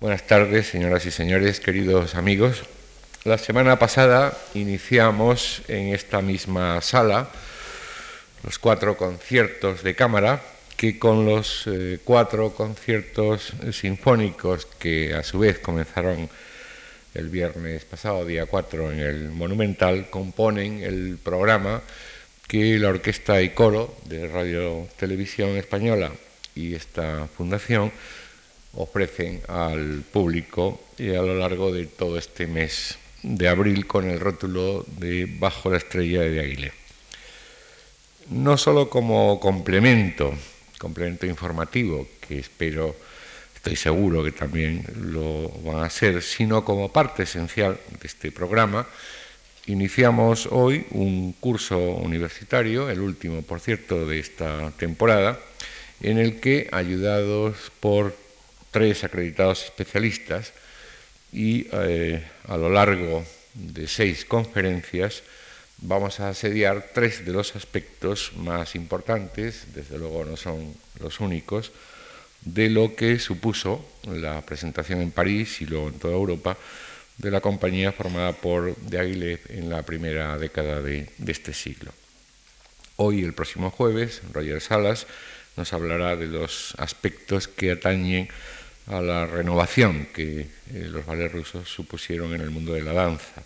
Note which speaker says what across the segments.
Speaker 1: Buenas tardes, señoras y señores, queridos amigos. La semana pasada iniciamos en esta misma sala los cuatro conciertos de cámara que con los eh, cuatro conciertos sinfónicos que a su vez comenzaron el viernes pasado, día 4, en el Monumental, componen el programa que la Orquesta y Coro de Radio Televisión Española y esta fundación ofrecen al público y a lo largo de todo este mes de abril con el rótulo de Bajo la estrella de Aguilé. No solo como complemento, complemento informativo, que espero, estoy seguro que también lo van a ser, sino como parte esencial de este programa, iniciamos hoy un curso universitario, el último, por cierto, de esta temporada, en el que, ayudados por tres acreditados especialistas y eh, a lo largo de seis conferencias vamos a asediar tres de los aspectos más importantes, desde luego no son los únicos, de lo que supuso la presentación en París y luego en toda Europa de la compañía formada por De Aguilé en la primera década de este siglo. Hoy, el próximo jueves, Roger Salas nos hablará de los aspectos que atañen a la renovación que eh, los ballets rusos supusieron en el mundo de la danza.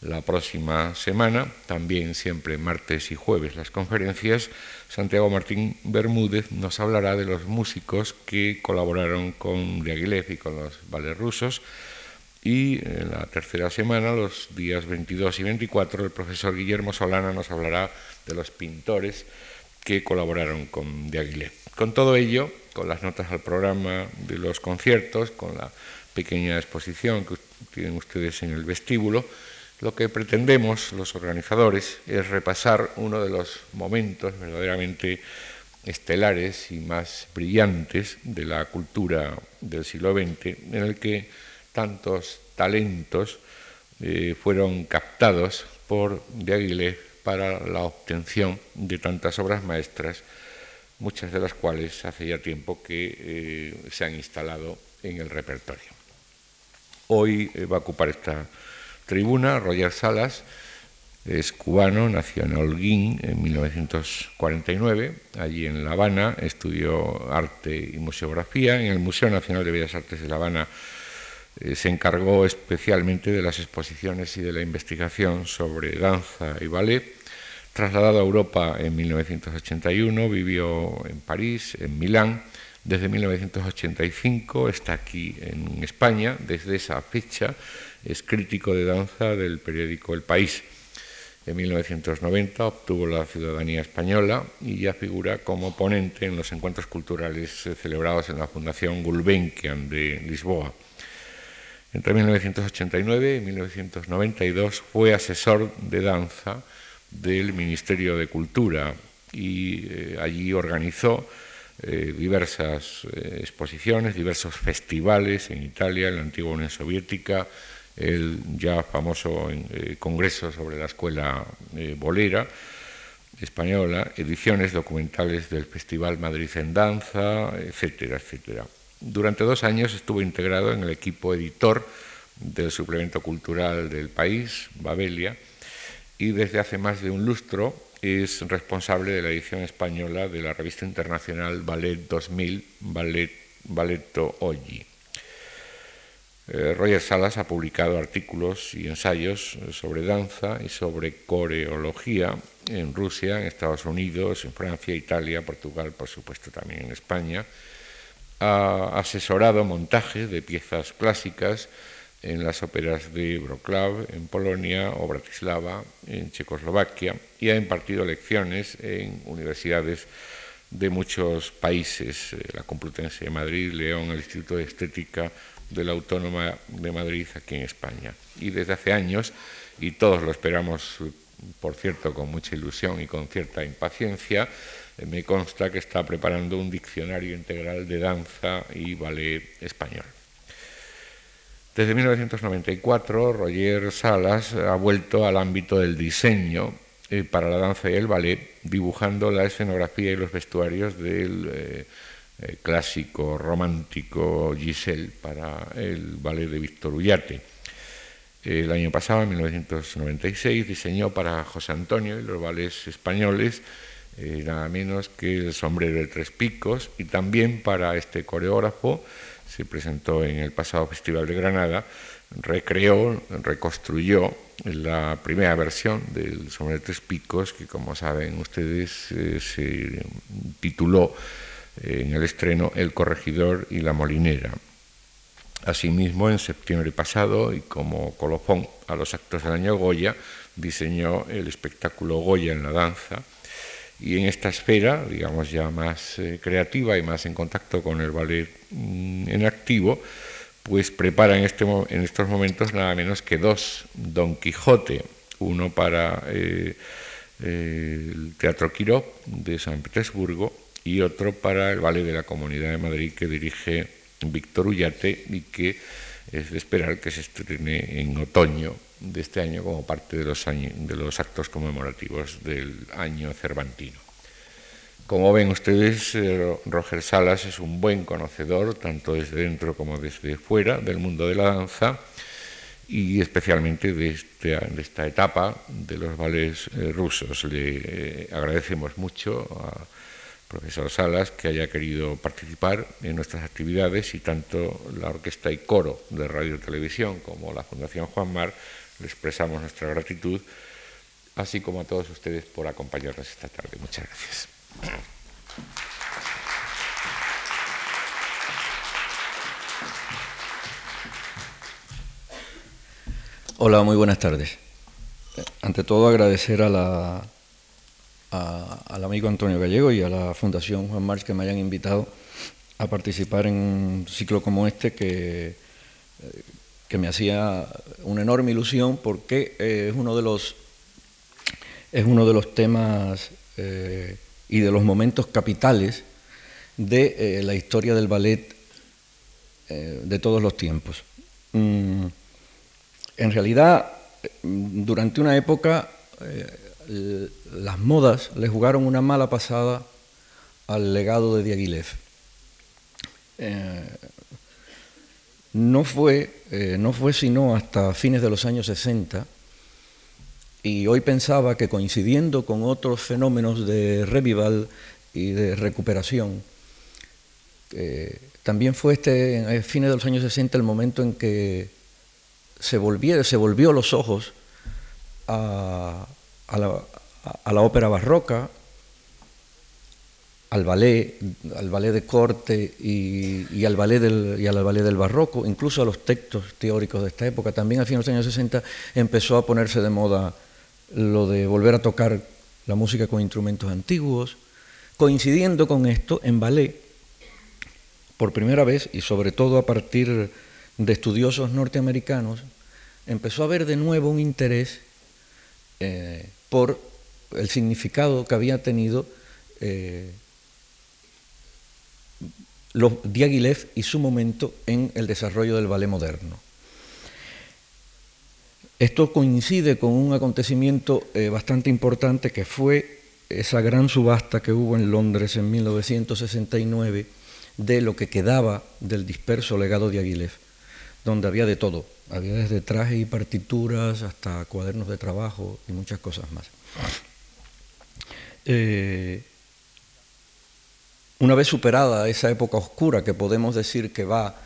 Speaker 1: La próxima semana, también siempre martes y jueves, las conferencias, Santiago Martín Bermúdez nos hablará de los músicos que colaboraron con Diaghilev y con los ballets rusos. Y en la tercera semana, los días 22 y 24, el profesor Guillermo Solana nos hablará de los pintores que colaboraron con Diaghilev. Con todo ello, con las notas al programa de los conciertos, con la pequeña exposición que tienen ustedes en el vestíbulo, lo que pretendemos los organizadores es repasar uno de los momentos verdaderamente estelares y más brillantes de la cultura del siglo XX, en el que tantos talentos eh, fueron captados por de Aguilé para la obtención de tantas obras maestras muchas de las cuales hace ya tiempo que eh, se han instalado en el repertorio. Hoy eh, va a ocupar esta tribuna Roger Salas, es cubano, nació en Holguín en 1949, allí en La Habana estudió arte y museografía, en el Museo Nacional de Bellas Artes de La Habana eh, se encargó especialmente de las exposiciones y de la investigación sobre danza y ballet Trasladado a Europa en 1981, vivió en París, en Milán. Desde 1985 está aquí en España. Desde esa fecha es crítico de danza del periódico El País. En 1990 obtuvo la ciudadanía española y ya figura como ponente en los encuentros culturales celebrados en la Fundación Gulbenkian de Lisboa. Entre 1989 y 1992 fue asesor de danza del Ministerio de Cultura y eh, allí organizó eh, diversas eh, exposiciones, diversos festivales en Italia, en la antigua Unión Soviética, el ya famoso Congreso sobre la Escuela Bolera española, ediciones documentales del Festival Madrid en Danza, etcétera, etcétera. Durante dos años estuvo integrado en el equipo editor del suplemento cultural del país, Babelia, y desde hace más de un lustro es responsable de la edición española de la revista internacional Ballet 2000, Ballet, Balletto Oggi. Eh, Roger Salas ha publicado artículos y ensayos sobre danza y sobre coreología en Rusia, en Estados Unidos, en Francia, Italia, Portugal, por supuesto también en España. Ha asesorado montajes de piezas clásicas en las óperas de Wrocław en Polonia o Bratislava en Checoslovaquia y ha impartido lecciones en universidades de muchos países, eh, la Complutense de Madrid, León, el Instituto de Estética de la Autónoma de Madrid aquí en España. Y desde hace años, y todos lo esperamos, por cierto, con mucha ilusión y con cierta impaciencia, eh, me consta que está preparando un diccionario integral de danza y ballet español. Desde 1994, Roger Salas ha vuelto al ámbito del diseño eh, para la danza y el ballet, dibujando la escenografía y los vestuarios del eh, eh, clásico romántico Giselle para el ballet de Víctor Ullate. El año pasado, en 1996, diseñó para José Antonio y los ballets españoles nada menos que el sombrero de tres picos y también para este coreógrafo se presentó en el pasado Festival de Granada, recreó, reconstruyó la primera versión del sombrero de tres picos que como saben ustedes eh, se tituló en el estreno El corregidor y la molinera. Asimismo, en septiembre pasado, y como colofón a los actos del año Goya, diseñó el espectáculo Goya en la danza. Y en esta esfera, digamos ya más eh, creativa y más en contacto con el ballet en activo, pues prepara en, este, en, estos momentos nada menos que dos Don Quijote, uno para eh, el Teatro Quiró de San Petersburgo y otro para el Ballet de la Comunidad de Madrid que dirige Víctor Ullate y que es de esperar que se estrene en otoño de este año como parte de los, de los actos conmemorativos del año cervantino. Como ven ustedes, eh, Roger Salas es un buen conocedor, tanto desde dentro como desde fuera, del mundo de la danza y especialmente de, este, esta etapa de los ballets eh, rusos. Le eh, agradecemos mucho a profesor Salas, que haya querido participar en nuestras actividades y tanto la Orquesta y Coro de Radio y Televisión como la Fundación Juan Mar le expresamos nuestra gratitud, así como a todos ustedes por acompañarnos esta tarde. Muchas gracias.
Speaker 2: Hola, muy buenas tardes. Ante todo agradecer a la al amigo Antonio Gallego y a la Fundación Juan March que me hayan invitado a participar en un ciclo como este que, que me hacía una enorme ilusión porque es uno de los es uno de los temas eh, y de los momentos capitales de la historia del ballet de todos los tiempos. Mm, en realidad, durante una época las modas le jugaron una mala pasada al legado de Diaghilev. Eh, no, fue, eh, no fue sino hasta fines de los años 60, y hoy pensaba que coincidiendo con otros fenómenos de revival y de recuperación, también fue este, en fines de los años 60 el momento en que se, se volvió los ojos a, a la, ópera barroca, al ballet, al ballet de corte y, al ballet del, y al ballet del barroco, incluso a los textos teóricos de esta época. También a finales de los años 60 empezó a ponerse de moda lo de volver a tocar la música con instrumentos antiguos. Coincidiendo con esto, en ballet, por primera vez y sobre todo a partir de estudiosos norteamericanos, empezó a haber de nuevo un interés eh, por el significado que había tenido eh, los Diaghilev y su momento en el desarrollo del ballet moderno. Esto coincide con un acontecimiento eh, bastante importante que fue esa gran subasta que hubo en Londres en 1969 de lo que quedaba del disperso legado de Aguilef, donde había de todo, había desde trajes y partituras hasta cuadernos de trabajo y muchas cosas más. Eh, una vez superada esa época oscura que podemos decir que va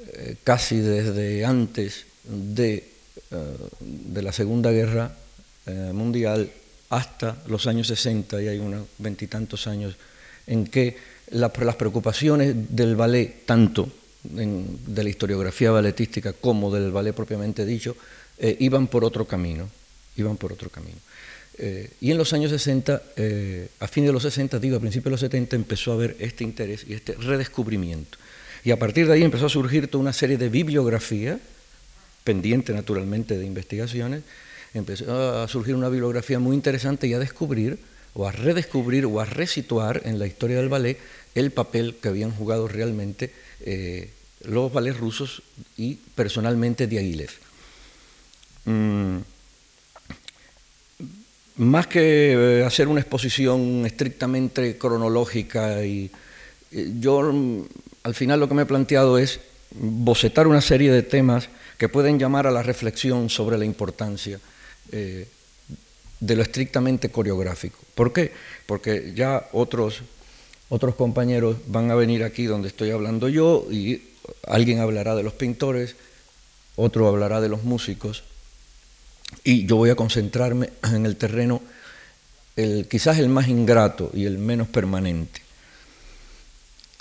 Speaker 2: eh, casi desde antes de, de la Segunda Guerra Mundial hasta los años 60, y hay unos veintitantos años en que las preocupaciones del ballet, tanto de la historiografía balletística como del ballet propiamente dicho, iban por otro camino, iban por otro camino. Eh, y en los años 60, eh, a fines de los 60, digo, a principios de los 70, empezó a haber este interés y este redescubrimiento. Y a partir de ahí empezó a surgir toda una serie de bibliografía, pendiente naturalmente de investigaciones, empezó a surgir una bibliografía muy interesante y a descubrir, o a redescubrir, o a resituar en la historia del ballet el papel que habían jugado realmente eh, los ballets rusos y personalmente Diaghilev. Mm, más que eh, hacer una exposición estrictamente cronológica y, eh, yo al final lo que me he planteado es bocetar una serie de temas que pueden llamar a la reflexión sobre la importancia eh, de lo estrictamente coreográfico. ¿Por qué? Porque ya otros, otros compañeros van a venir aquí donde estoy hablando yo y alguien hablará de los pintores, otro hablará de los músicos y yo voy a concentrarme en el terreno el, quizás el más ingrato y el menos permanente.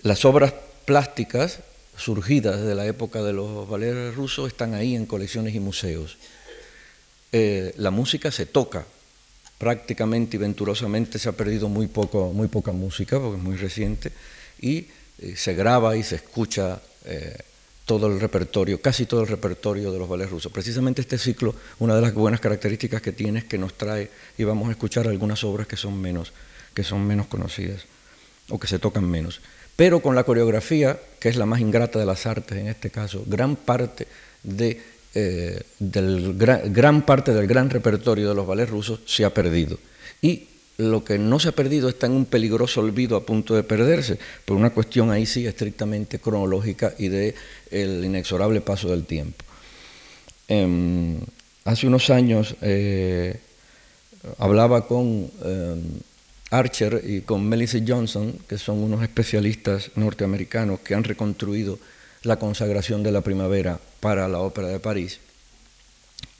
Speaker 2: Las obras plásticas surgidas de la época de los ballets rusos están ahí en colecciones y museos. Eh, la música se toca, prácticamente y venturosamente se ha perdido muy, poco, muy poca música, porque es muy reciente, y eh, se graba y se escucha eh, todo el repertorio, casi todo el repertorio de los ballets rusos. Precisamente este ciclo, una de las buenas características que tiene es que nos trae, y vamos a escuchar algunas obras que son menos, que son menos conocidas, o que se tocan menos. Pero con la coreografía, que es la más ingrata de las artes en este caso, gran parte de eh, del gran, parte del gran repertorio de los ballets rusos se ha perdido. Y lo que no se ha perdido está en un peligroso olvido a punto de perderse, por una cuestión ahí sí estrictamente cronológica y de el inexorable paso del tiempo. Em, hace unos años eh, hablaba con em, Archer y con Melissa Johnson, que son unos especialistas norteamericanos que han reconstruido la consagración de la primavera para la Ópera de París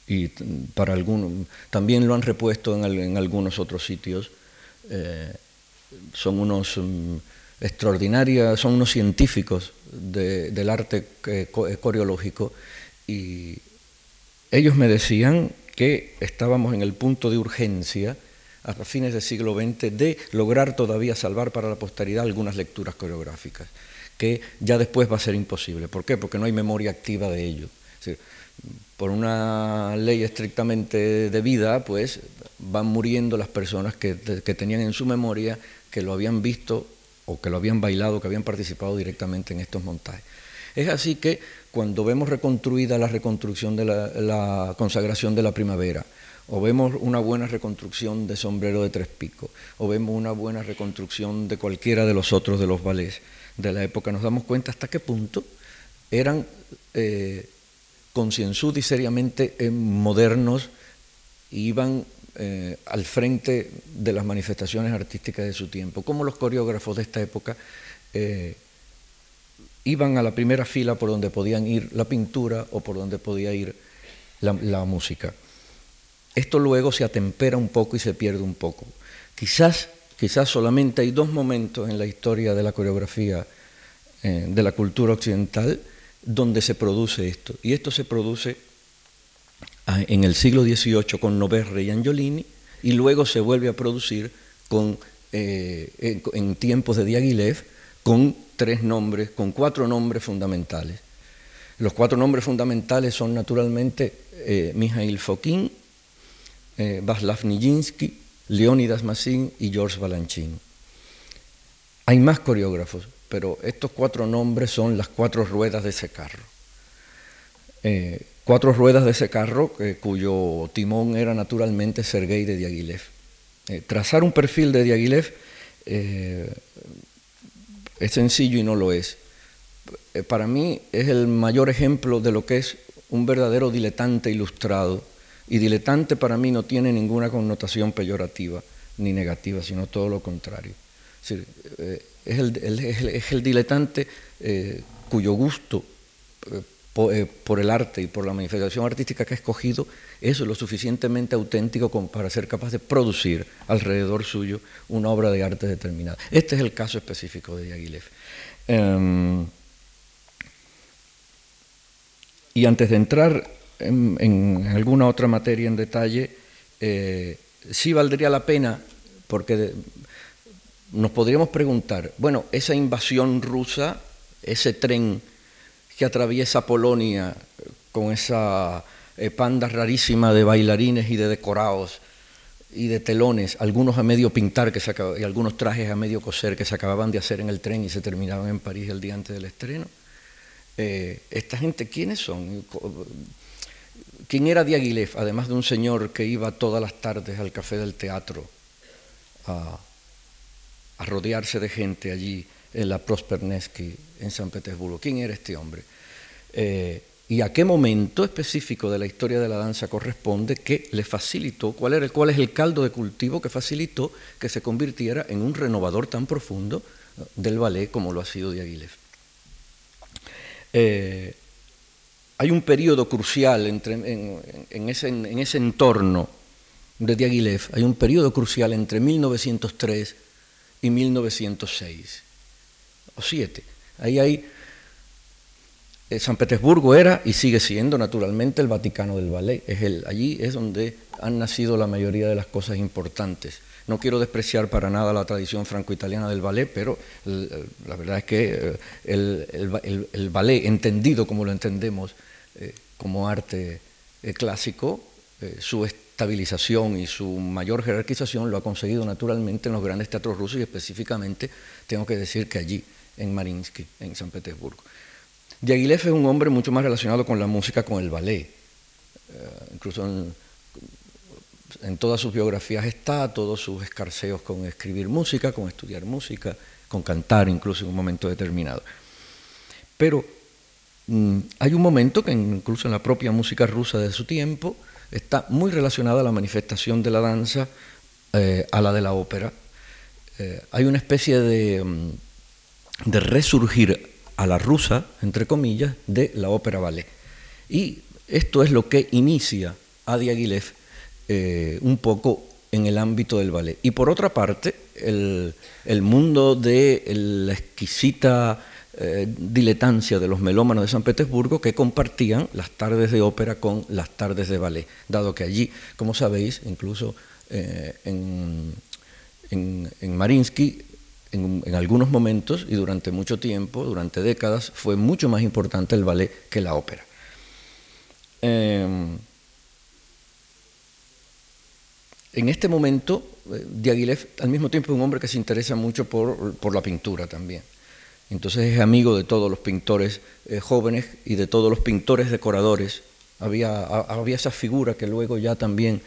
Speaker 2: y para algunos, también lo han repuesto en, algunos otros sitios. Eh, son unos mm, extraordinarios, son unos científicos del arte eh, eh, coreológico y ellos me decían que estábamos en el punto de urgencia a fines del siglo XX de lograr todavía salvar para la posteridad algunas lecturas coreográficas que ya después va a ser imposible. ¿Por qué? Porque no hay memoria activa de ello. por una ley estrictamente de vida, pues van muriendo las personas que, tenían en su memoria que lo habían visto o que lo habían bailado, que habían participado directamente en estos montajes. Es así que cuando vemos reconstruida la reconstrucción de la, consagración de la primavera, o vemos una buena reconstrucción de Sombrero de Tres Picos, o vemos una buena reconstrucción de cualquiera de los otros de los ballets, de la época. Nos damos cuenta hasta qué punto eran eh, y seriamente eh, modernos iban eh, al frente de las manifestaciones artísticas de su tiempo, como los coreógrafos de esta época eh, iban a la primera fila por donde podían ir la pintura o por donde podía ir la música. Esto luego se atempera un poco y se pierde un poco. Quizás Quizás solamente hay dos momentos en la historia de la coreografía eh, de la cultura occidental donde se produce esto. Y esto se produce ah, en el siglo XVIII con Noverre y Angiolini y luego se vuelve a producir eh, en, tiempos de Diaghilev con tres nombres, con cuatro nombres fundamentales. Los cuatro nombres fundamentales son naturalmente eh, Mikhail Fokin, eh, Václav Nijinsky, Leonidas Massin y George Balanchine. Hay más coreógrafos, pero estos cuatro nombres son las cuatro ruedas de ese carro. Eh, cuatro ruedas de ese carro cuyo timón era naturalmente Sergei de Diaghilev. Eh, trazar un perfil de Diaghilev eh, es sencillo y no lo es. para mí es el mayor ejemplo de lo que es un verdadero diletante ilustrado y diletante para mí no tiene ninguna connotación peyorativa ni negativa, sino todo lo contrario. Eh, es, el, diletante eh, cuyo gusto eh, por el arte y por la manifestación artística que ha escogido es lo suficientemente auténtico como para ser capaz de producir alrededor suyo una obra de arte determinada. Este es el caso específico de Diaghilev. Em, y antes de entrar en, alguna otra materia en detalle, eh, sí valdría la pena, porque nos podríamos preguntar, bueno, esa invasión rusa, ese tren que atraviesa Polonia con esa eh, panda rarísima de bailarines y de decorados y de telones, algunos a medio pintar que se y algunos trajes a medio coser que se acababan de hacer en el tren y se terminaban en París el día antes del estreno. Eh, esta gente, ¿quiénes son? ¿Quién era Diaghilev? Además de un señor que iba todas las tardes al café del teatro a, rodearse de gente allí en la Prosper Nevsky en San Petersburgo. ¿Quién era este hombre? Eh, y a qué momento específico de la historia de la danza corresponde que le facilitó, cuál, era, es el caldo de cultivo que facilitó que se convirtiera en un renovador tan profundo del ballet como lo ha sido Diaghilev. Hay un periodo crucial entre, en, ese, en, ese, entorno de Diaghilev, hay un periodo crucial entre 1903 y 1906, o siete. Ahí hay eh, San Petersburgo era y sigue siendo naturalmente el Vaticano del ballet. Allí es donde han nacido la mayoría de las cosas importantes. No quiero despreciar para nada la tradición franco-italiana del ballet, pero la verdad es que eh, el, ballet, entendido como lo entendemos eh, como arte clásico, su estabilización y su mayor jerarquización lo ha conseguido naturalmente en los grandes teatros rusos y específicamente tengo que decir que allí, en Marinsky, en San Petersburgo. Diaghilev es un hombre mucho más relacionado con la música, con el ballet. Eh, incluso en, todas sus biografías está, todos sus escarceos con escribir música, con estudiar música, con cantar incluso en un momento determinado. Pero hay un momento que incluso en la propia música rusa de su tiempo está muy relacionada a la manifestación de la danza eh, a la de la ópera. Eh, hay una especie de, mm, de resurgir a la rusa, entre comillas, de la ópera ballet. Y esto es lo que inicia a Diaghilev eh, un poco en el ámbito del ballet. Y por otra parte, el, mundo de la exquisita eh, diletancia de los melómanos de San Petersburgo que compartían las tardes de ópera con las tardes de ballet, dado que allí, como sabéis, incluso eh, en, en, en Marinsky en, algunos momentos y durante mucho tiempo, durante décadas, fue mucho más importante el ballet que la ópera. Em, en este momento, eh, Diaghilev al mismo tiempo es un hombre que se interesa mucho por, la pintura también. Entonces es amigo de todos los pintores eh, jóvenes y de todos los pintores decoradores. Había, había esa figura que luego ya también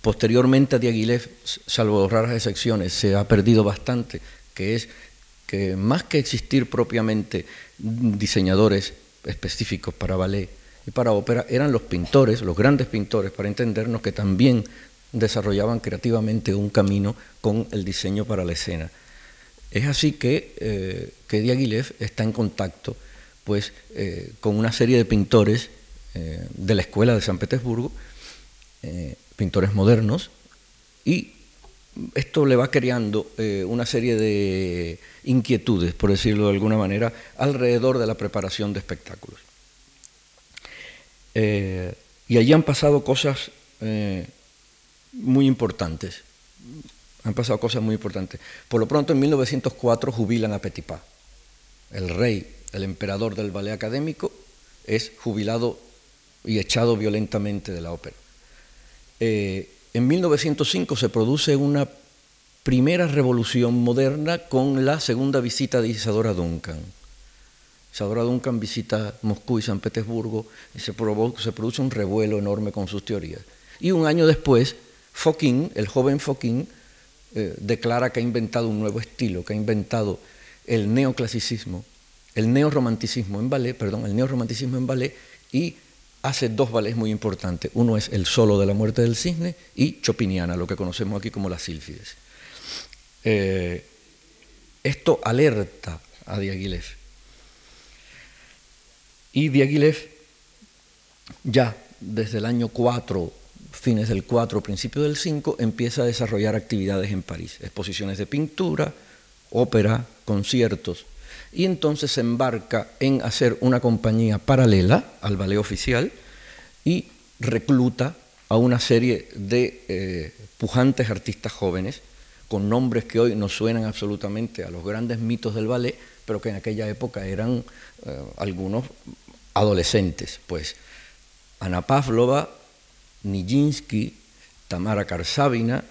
Speaker 2: Posteriormente a Diaghilev, salvo raras excepciones, se ha perdido bastante, que es que más que existir propiamente diseñadores específicos para ballet y para ópera, eran los pintores, los grandes pintores, para entendernos, que también desarrollaban creativamente un camino con el diseño para la escena. Es así que, eh, que Diaghilev está en contacto pues, eh, con una serie de pintores eh, de la Escuela de San Petersburgo, pintores modernos, y esto le va creando eh, una serie de inquietudes, por decirlo de alguna manera, alrededor de la preparación de espectáculos. Eh, y allí han pasado cosas eh, muy importantes. Han pasado cosas muy importantes. Por lo pronto, en 1904 jubilan a Petipa. El rey, el emperador del ballet académico, es jubilado y echado violentamente de la ópera. Eh, en 1905 se produce una primera revolución moderna con la segunda visita de Isadora Duncan. Isadora Duncan visita Moscú y San Petersburgo y se, se produce un revuelo enorme con sus teorías. Y un año después, Fokin, el joven Fokin, eh, declara que ha inventado un nuevo estilo, que ha inventado el neoclasicismo, el neorromanticismo en ballet, perdón, el neorromanticismo en ballet y hace dos ballets muy importantes. Uno es El solo de la muerte del cisne y Chopiniana, lo que conocemos aquí como las sílfides. Eh, esto alerta a Diaghilev. Y Diaghilev ya desde el año 4, fines del 4, principio del 5, empieza a desarrollar actividades en París, exposiciones de pintura, ópera, conciertos, y entonces se embarca en hacer una compañía paralela al ballet oficial y recluta a una serie de eh, pujantes artistas jóvenes con nombres que hoy no suenan absolutamente a los grandes mitos del ballet, pero que en aquella época eran eh, algunos adolescentes, pues. Ana Pavlova, Nijinsky, Tamara Karsavina,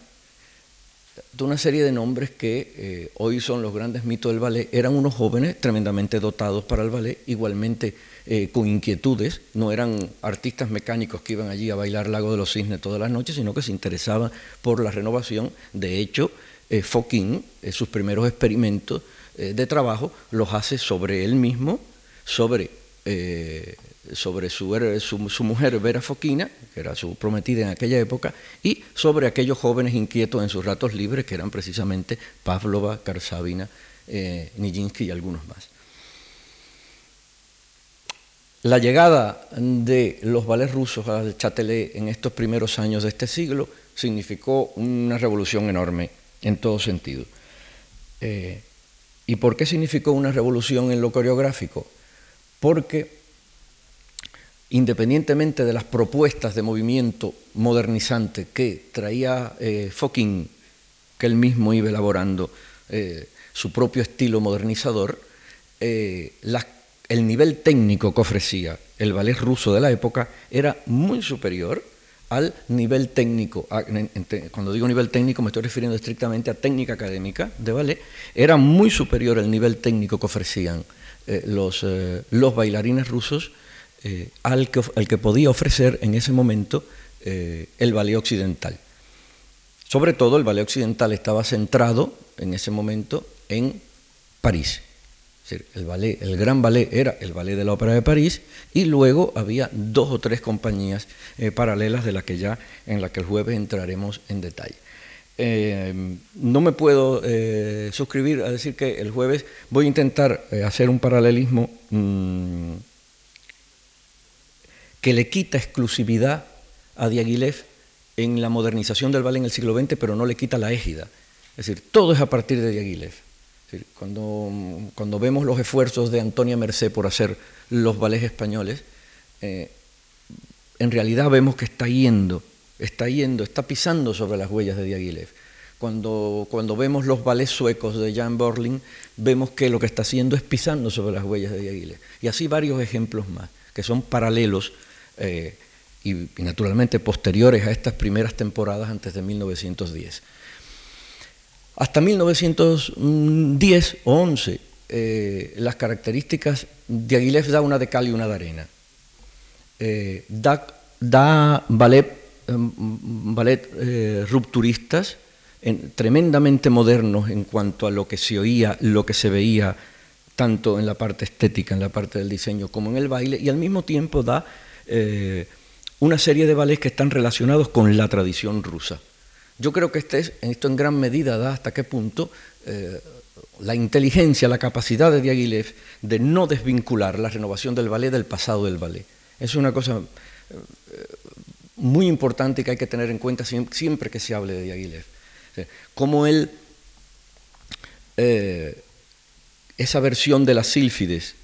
Speaker 2: de una serie de nombres que eh, hoy son los grandes mitos del ballet, eran unos jóvenes tremendamente dotados para el ballet, igualmente eh, con inquietudes, no eran artistas mecánicos que iban allí a bailar Lago de los Cisnes todas las noches, sino que se interesaban por la renovación. De hecho, eh, Fokine, sus primeros experimentos eh, de trabajo los hace sobre él mismo, sobre, sobre su, mujer Vera Foquina, que era su prometida en aquella época, y sobre aquellos jóvenes inquietos en sus ratos libres, que eran precisamente Pavlova, Karsavina, Nijinsky y algunos más. La llegada de los ballets rusos al Châtelet en estos primeros años de este siglo significó una revolución enorme en todo sentido. Eh, ¿Y por qué significó una revolución en lo coreográfico? Porque independientemente de las propuestas de movimiento modernizante que traía eh, que él mismo iba elaborando eh, su propio estilo modernizador, eh, el nivel técnico que ofrecía el ballet ruso de la época era muy superior al nivel técnico, cuando digo nivel técnico me estoy refiriendo estrictamente a técnica académica de ballet, era muy superior al nivel técnico que ofrecían eh, los, eh, los, bailarines rusos eh, al, que, al, que, podía ofrecer en ese momento el ballet occidental. Sobre todo el ballet occidental estaba centrado en ese momento en París el, gran ballet era el ballet de la Ópera de París y luego había dos o tres compañías paralelas de la que ya en la que el jueves entraremos en detalle. Eh, no me puedo eh, suscribir a decir que el jueves voy a intentar hacer un paralelismo mm, que le quita exclusividad a Diaghilev en la modernización del ballet en el siglo XX, pero no le quita la égida. Es decir, todo es a partir de Diaghilev. Cuando, cuando, vemos los esfuerzos de Antonia Merced por hacer los ballets españoles, eh, en realidad vemos que está yendo, está yendo, está pisando sobre las huellas de Diaghilev. Cuando, cuando vemos los ballets suecos de Jan Borling, vemos que lo que está haciendo es pisando sobre las huellas de Diaghilev. Y así varios ejemplos más, que son paralelos eh, y, naturalmente posteriores a estas primeras temporadas antes de 1910. Hasta 1910 o 11, eh, las características de da una de cal y una de arena. Eh, da, ballet, em, ballet eh, rupturistas tremendamente modernos en cuanto a lo que se oía, lo que se veía, tanto en la parte estética, en la parte del diseño, como en el baile, y al mismo tiempo da una serie de ballets que están relacionados con la tradición rusa. Yo creo que este esto en gran medida da hasta qué punto eh, la inteligencia, la capacidad de Diaghilev de no desvincular la renovación del ballet del pasado del ballet. Es una cosa eh, muy importante que hay que tener en cuenta siempre que se hable de Diaghilev. Como él, eh, esa versión de las sílfides,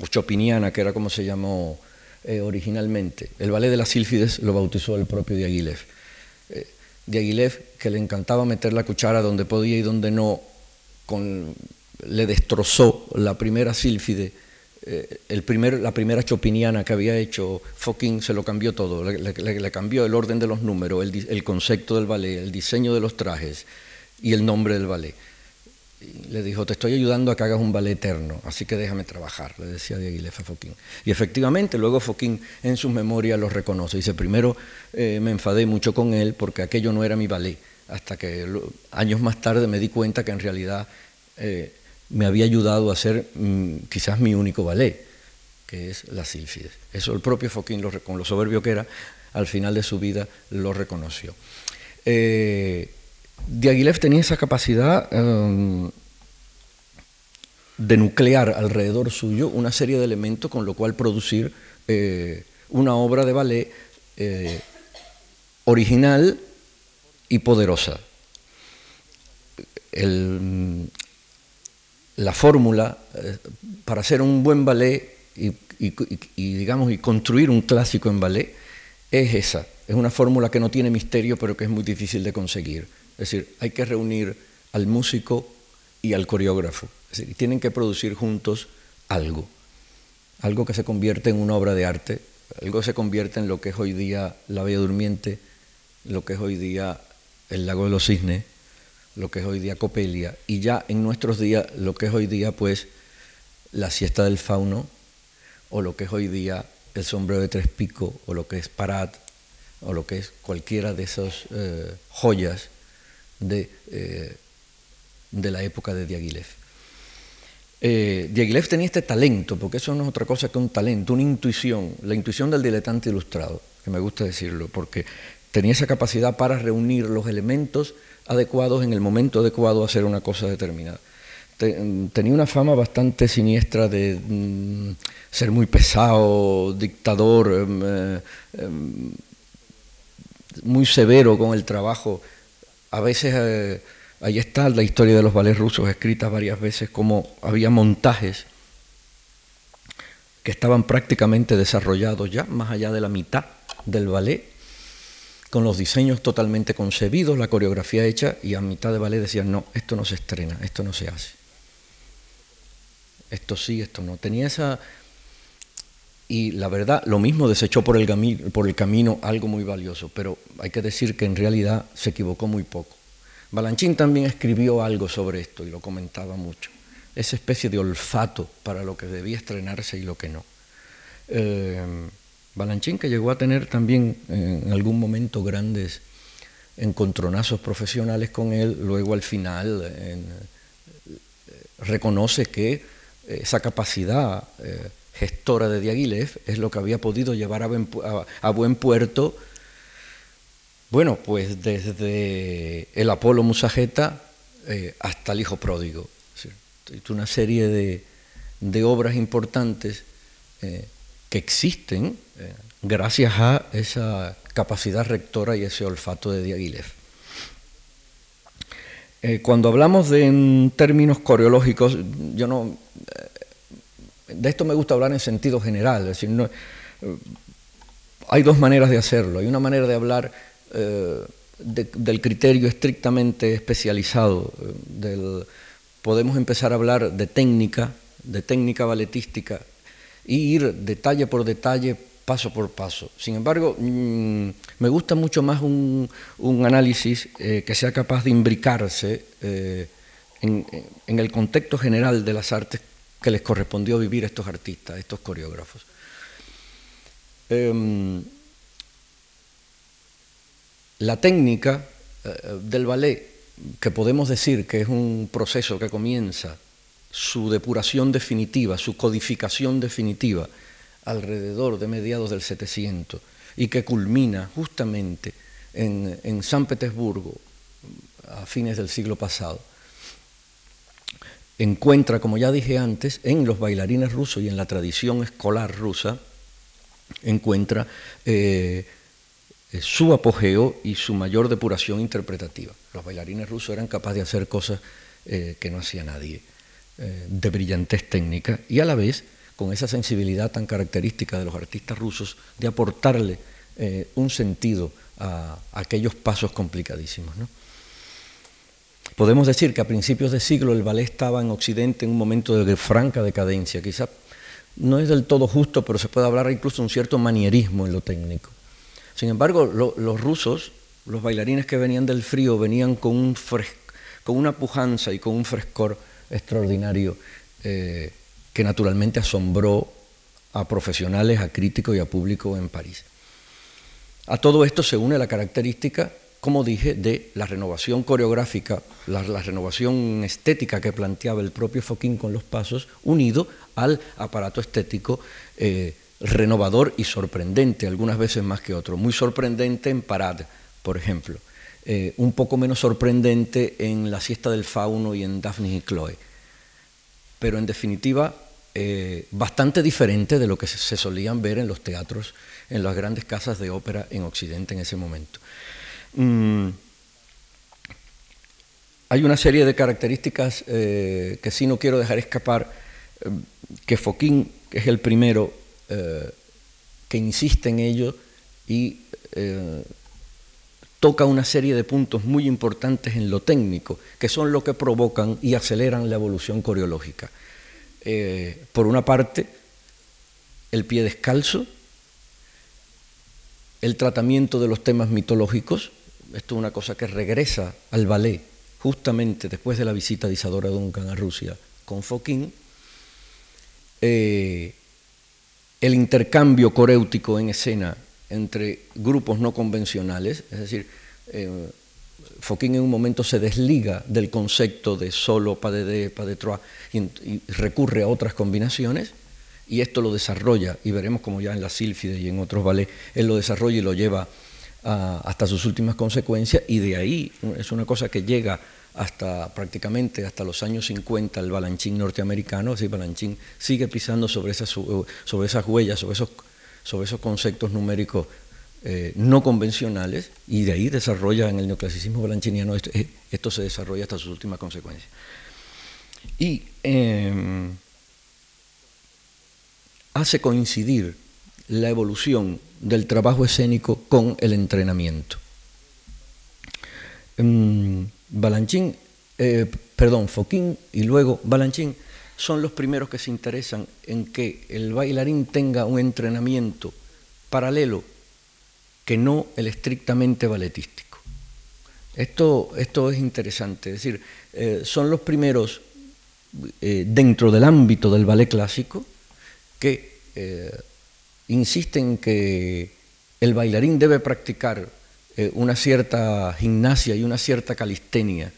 Speaker 2: o que era como se llamó originalmente, el ballet de las sílfides lo bautizó el propio Diaghilev Aguilef, que le encantaba meter la cuchara donde podía y donde no, le destrozó la primera sílfide, eh, el primer, la primera chopiniana que había hecho, Fokking se lo cambió todo, le, cambió el orden de los números, el, el concepto del ballet, el diseño de los trajes y el nombre del ballet le dijo, te estoy ayudando a que hagas un ballet eterno, así que déjame trabajar, le decía de a Foquín. Y efectivamente, luego Foquín en sus memorias lo reconoce. Dice, primero eh, me enfadé mucho con él porque aquello no era mi ballet, hasta que años más tarde me di cuenta que en realidad eh, me había ayudado a hacer mm, quizás mi único ballet, que es la sílfides. Eso el propio Foquín, con lo soberbio que era, al final de su vida lo reconoció. Eh, Diaghilev tenía esa capacidad em, de nuclear alrededor suyo una serie de elementos con lo cual producir eh, una obra de ballet eh, original y poderosa. La fórmula eh, para hacer un buen ballet y, digamos, y construir un clásico en ballet es esa. Es una fórmula que no tiene misterio, pero que es muy difícil de conseguir. Es decir, hay que reunir al músico y al coreógrafo. Es decir, tienen que producir juntos algo, algo que se convierte en una obra de arte, algo que se convierte en lo que es hoy día la Bella Durmiente, lo que es hoy día el Lago de los Cisnes, lo que es hoy día Copelia, y ya en nuestros días lo que es hoy día pues la siesta del fauno, o lo que es hoy día el sombrero de tres picos, o lo que es Parat, o lo que es cualquiera de esas eh, joyas de, eh, de la época de Diaghilev. Eh, Diaghilev tenía este talento, porque eso no es otra cosa que un talento, una intuición, la intuición del diletante ilustrado, que me gusta decirlo, porque tenía esa capacidad para reunir los elementos adecuados en el momento adecuado a hacer una cosa determinada. tenía una fama bastante siniestra de mm, ser muy pesado, dictador, em, eh, em, muy severo con el trabajo. A veces eh, ahí está la historia de los ballets rusos escrita varias veces, como había montajes que estaban prácticamente desarrollados ya, más allá de la mitad del ballet, con los diseños totalmente concebidos, la coreografía hecha, y a mitad de ballet decían, no, esto no se estrena, esto no se hace. Esto sí, esto no. Tenía esa... Y la verdad, lo mismo desechó por el, camino algo muy valioso, pero hay que decir que en realidad se equivocó muy poco. Balanchín también escribió algo sobre esto y lo comentaba mucho. Esa especie de olfato para lo que debía estrenarse y lo que no. Eh, Balanchín que llegó a tener también en algún momento grandes encontronazos profesionales con él, luego al final eh, reconoce que esa capacidad eh, gestora de Diaghilev es lo que había podido llevar a buen puerto bueno, pues desde el Apolo Musageta eh, hasta el Hijo Pródigo. Una serie de, obras importantes eh, que existen eh, gracias a esa capacidad rectora y ese olfato de Diaghilev. cuando hablamos de en términos coreológicos, yo no. de esto me gusta hablar en sentido general, es decir, no, hay dos maneras de hacerlo. Hay una manera de hablar eh, del criterio estrictamente especializado. Eh, podemos empezar a hablar de técnica, de técnica balletística, e ir detalle por detalle, paso por paso. Sin embargo, mm, me gusta mucho más un, análisis eh, que sea capaz de imbricarse en, en, el contexto general de las artes que les correspondió vivir a estos artistas, a estos coreógrafos. Em, la técnica eh, del ballet, que podemos decir que es un proceso que comienza su depuración definitiva, su codificación definitiva, alrededor de mediados del 700 y que culmina justamente en, San Petersburgo a fines del siglo pasado, encuentra, como ya dije antes, en los bailarines rusos y en la tradición escolar rusa, encuentra eh, eh, su apogeo y su mayor depuración interpretativa. Los bailarines rusos eran capaces de hacer cosas eh, que no hacía nadie, eh, de brillantez técnica y a la vez con esa sensibilidad tan característica de los artistas rusos de aportarle un sentido a, aquellos pasos complicadísimos. Podemos decir que a principios de siglo el ballet estaba en Occidente en un momento de franca decadencia, quizá no es del todo justo, pero se puede hablar incluso de un cierto manierismo en lo técnico. Sin embargo, los rusos, los bailarines que venían del frío, venían con, un con una pujanza y con un frescor extraordinario eh, que naturalmente asombró a profesionales, a críticos y a público en París. A todo esto se une la característica, como dije, de la renovación coreográfica, la, renovación estética que planteaba el propio Foquín con los pasos, unido al aparato estético eh, renovador y sorprendente, algunas veces más que otro. Muy sorprendente en Parade, por ejemplo. Eh, un poco menos sorprendente en La siesta del fauno y en Daphne y Chloe. Pero en definitiva, eh, bastante diferente de lo que se, solían ver en los teatros, en las grandes casas de ópera en Occidente en ese momento. Mm, hay una serie de características eh, que sí no quiero dejar escapar, que Foquín, es el primero, que insiste en ello y toca una serie de puntos muy importantes en lo técnico, que son lo que provocan y aceleran la evolución coreológica. Eh, por una parte, el pie descalzo, el tratamiento de los temas mitológicos, esto es una cosa que regresa al ballet justamente después de la visita de Isadora Duncan a Rusia con Foquín, el intercambio coréutico en escena entre grupos no convencionales, es decir, eh, Fokine en un momento se desliga del concepto de solo pas de deux, pas y, recurre a otras combinaciones y esto lo desarrolla y veremos como ya en la sílfide y en otros ballets él lo desarrolla y lo lleva hasta sus últimas consecuencias y de ahí es una cosa que llega hasta prácticamente hasta los años 50 el Balanchín norteamericano, así Balanchín sigue pisando sobre esas, sobre esas huellas, sobre esos, sobre esos conceptos numéricos eh, no convencionales y de ahí desarrolla en el neoclasicismo balanchiniano, esto, eh, esto se desarrolla hasta sus últimas consecuencias. Y eh, hace coincidir la evolución del trabajo escénico con el entrenamiento. Balanchín, eh, perdón, Foquín y luego Balanchín son los primeros que se interesan en que el bailarín tenga un entrenamiento paralelo que no el estrictamente balletístico. Esto, esto es interesante, es decir, eh, son los primeros eh, dentro del ámbito del ballet clásico que eh, insisten que el bailarín debe practicar una cierta gimnasia y una cierta calistenia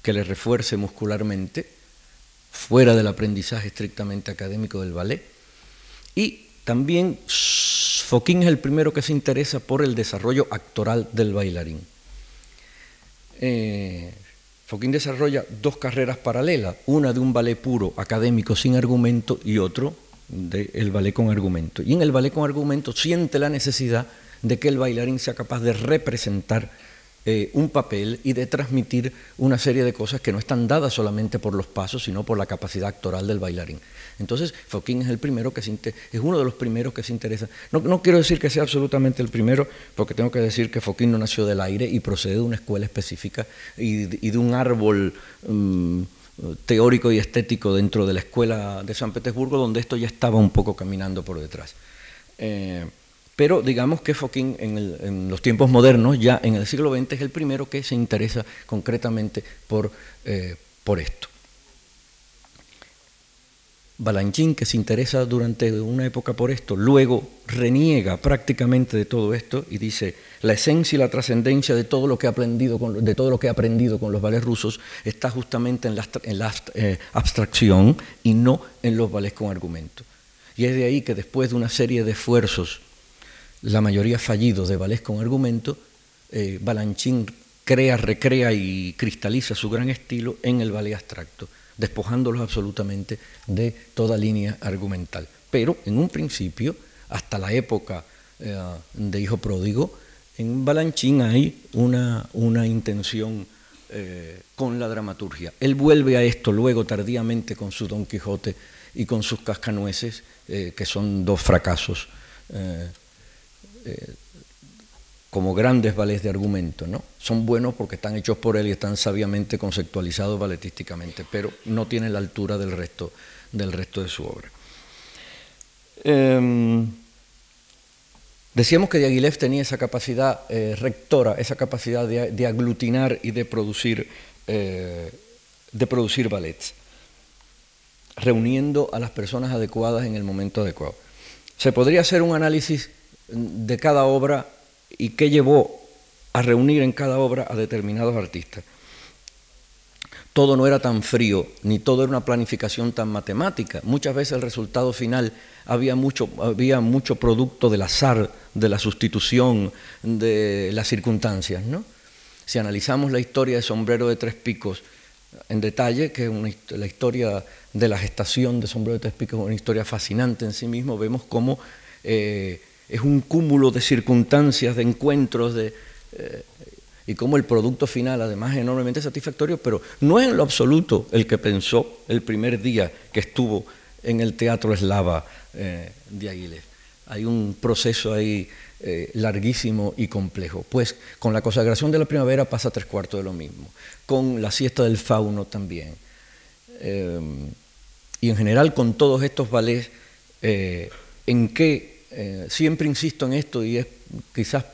Speaker 2: que le refuerce muscularmente, fuera del aprendizaje estrictamente académico del ballet. Y también Foquín es el primero que se interesa por el desarrollo actoral del bailarín. Eh, Foquín desarrolla dos carreras paralelas, una de un ballet puro académico sin argumento y otro del ballet con argumento. Y en el ballet con argumento siente la necesidad de que el bailarín sea capaz de representar eh, un papel y de transmitir una serie de cosas que no están dadas solamente por los pasos, sino por la capacidad actoral del bailarín. Entonces, Foquín es el primero que se es uno de los primeros que se interesa. No, quiero decir que sea absolutamente el primero, porque tengo que decir que Foquín no nació del aire y procede de una escuela específica y, de un árbol mm, teórico y estético dentro de la escuela de San Petersburgo, donde esto ya estaba un poco caminando por detrás. Eh, pero digamos que Foquín en, los tiempos modernos, ya en el siglo XX, es el primero que se interesa concretamente por, eh, por esto. Balanchín, que se interesa durante una época por esto, luego reniega prácticamente de todo esto y dice, la esencia y la trascendencia de todo lo que ha aprendido con, de todo lo que ha aprendido con los ballets rusos está justamente en la, en la eh, abstracción y no en los ballets con argumento. Y es de ahí que después de una serie de esfuerzos, la mayoría fallidos de ballets con argumento, eh, Balanchín crea, recrea y cristaliza su gran estilo en el ballet abstracto despojándolos absolutamente de toda línea argumental. Pero en un principio, hasta la época eh, de Hijo Pródigo, en Balanchín hay una, una intención eh, con la dramaturgia. Él vuelve a esto luego tardíamente con su Don Quijote y con sus cascanueces, que son dos fracasos como grandes ballets de argumento, ¿no? Son buenos porque están hechos por él y están sabiamente conceptualizados balletísticamente, pero no tienen la altura del resto, del resto de su obra. Em, decíamos que Diaghilev tenía esa capacidad eh, rectora, esa capacidad de, aglutinar y de producir, eh, de producir ballets, reuniendo a las personas adecuadas en el momento adecuado. Se podría hacer un análisis de cada obra y qué llevó a reunir en cada obra a determinados artistas. Todo no era tan frío, ni todo era una planificación tan matemática. Muchas veces el resultado final había mucho, había mucho producto del azar, de la sustitución, de las circunstancias. ¿no? Si analizamos la historia de Sombrero de Tres Picos en detalle, que es la historia de la gestación de Sombrero de Tres Picos una historia fascinante en sí mismo, vemos cómo eh, es un cúmulo de circunstancias, de encuentros, de, eh, y como el producto final además es enormemente satisfactorio, pero no es en lo absoluto el que pensó el primer día que estuvo en el Teatro Eslava eh, de Aguiles. Hay un proceso ahí eh, larguísimo y complejo. Pues con la consagración de la primavera pasa tres cuartos de lo mismo, con la siesta del fauno también. y en general con todos estos ballets, en que eh, siempre insisto en esto y es quizás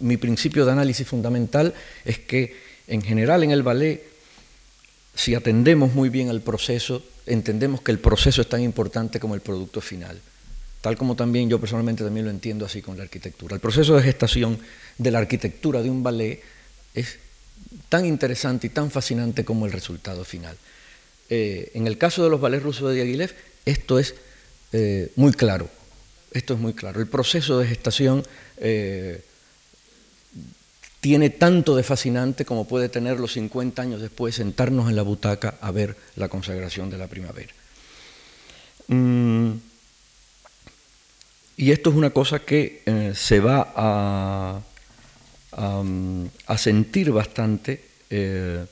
Speaker 2: mi principio de análisis fundamental, es que en general en el ballet, si atendemos muy bien al proceso, entendemos que el proceso es tan importante como el producto final, tal como también yo personalmente también lo entiendo así con la arquitectura. El proceso de gestación de la arquitectura de un ballet es tan interesante y tan fascinante como el resultado final. Eh, en el caso de los ballets rusos de Diaghilev, esto es eh, muy claro. Esto es muy claro. El proceso de gestación eh, tiene tanto de fascinante como puede tener los 50 años después sentarnos en la butaca a ver la consagración de la primavera. Mm, y esto es una cosa que se va a, a, sentir bastante en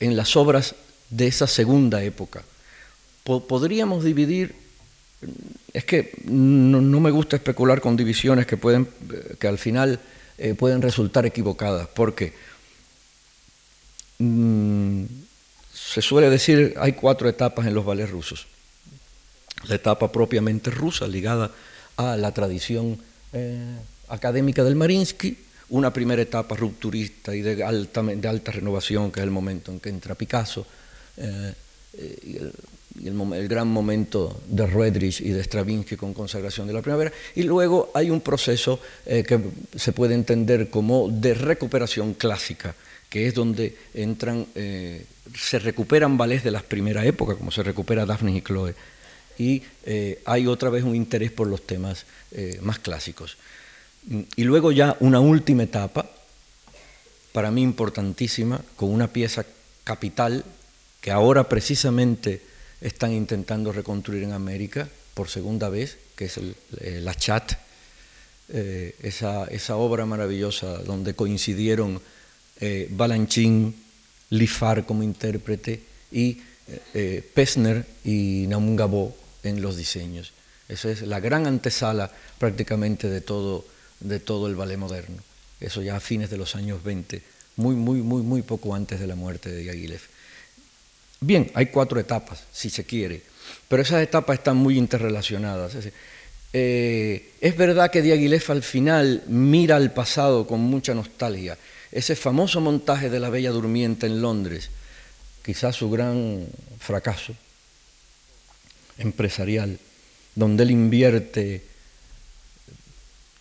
Speaker 2: las obras de esa segunda época podríamos dividir, es que no, me gusta especular con divisiones que, pueden, que al final eh, pueden resultar equivocadas, porque mm, se suele decir hay cuatro etapas en los ballets rusos. La etapa propiamente rusa, ligada a la tradición eh, académica del Marinsky, una primera etapa rupturista y de alta, de alta renovación, que es el momento en que entra Picasso, eh, el, gran momento de Ruedrich y de Stravinsky con consagración de la primavera, y luego hay un proceso eh, que se puede entender como de recuperación clásica, que es donde entran, eh, se recuperan ballets de la primera época, como se recupera Daphne y Chloe, y eh, hay otra vez un interés por los temas más clásicos. Y luego ya una última etapa, para mí importantísima, con una pieza capital que ahora precisamente están intentando reconstruir en América por segunda vez, que es eh, La Chat, eh, esa, esa, obra maravillosa donde coincidieron eh, Balanchín, Lifar como intérprete y eh, Pesner y Naungabo en los diseños. Esa es la gran antesala prácticamente de todo, de todo el ballet moderno. Eso ya a fines de los años 20, muy, muy, muy, muy poco antes de la muerte de Diaghilev. Bien, hay cuatro etapas, si se quiere, pero esas etapas están muy interrelacionadas. Es, eh, verdad que Diaghilev al final mira al pasado con mucha nostalgia. Ese famoso montaje de la Bella Durmiente en Londres, quizás su gran fracaso empresarial, donde él invierte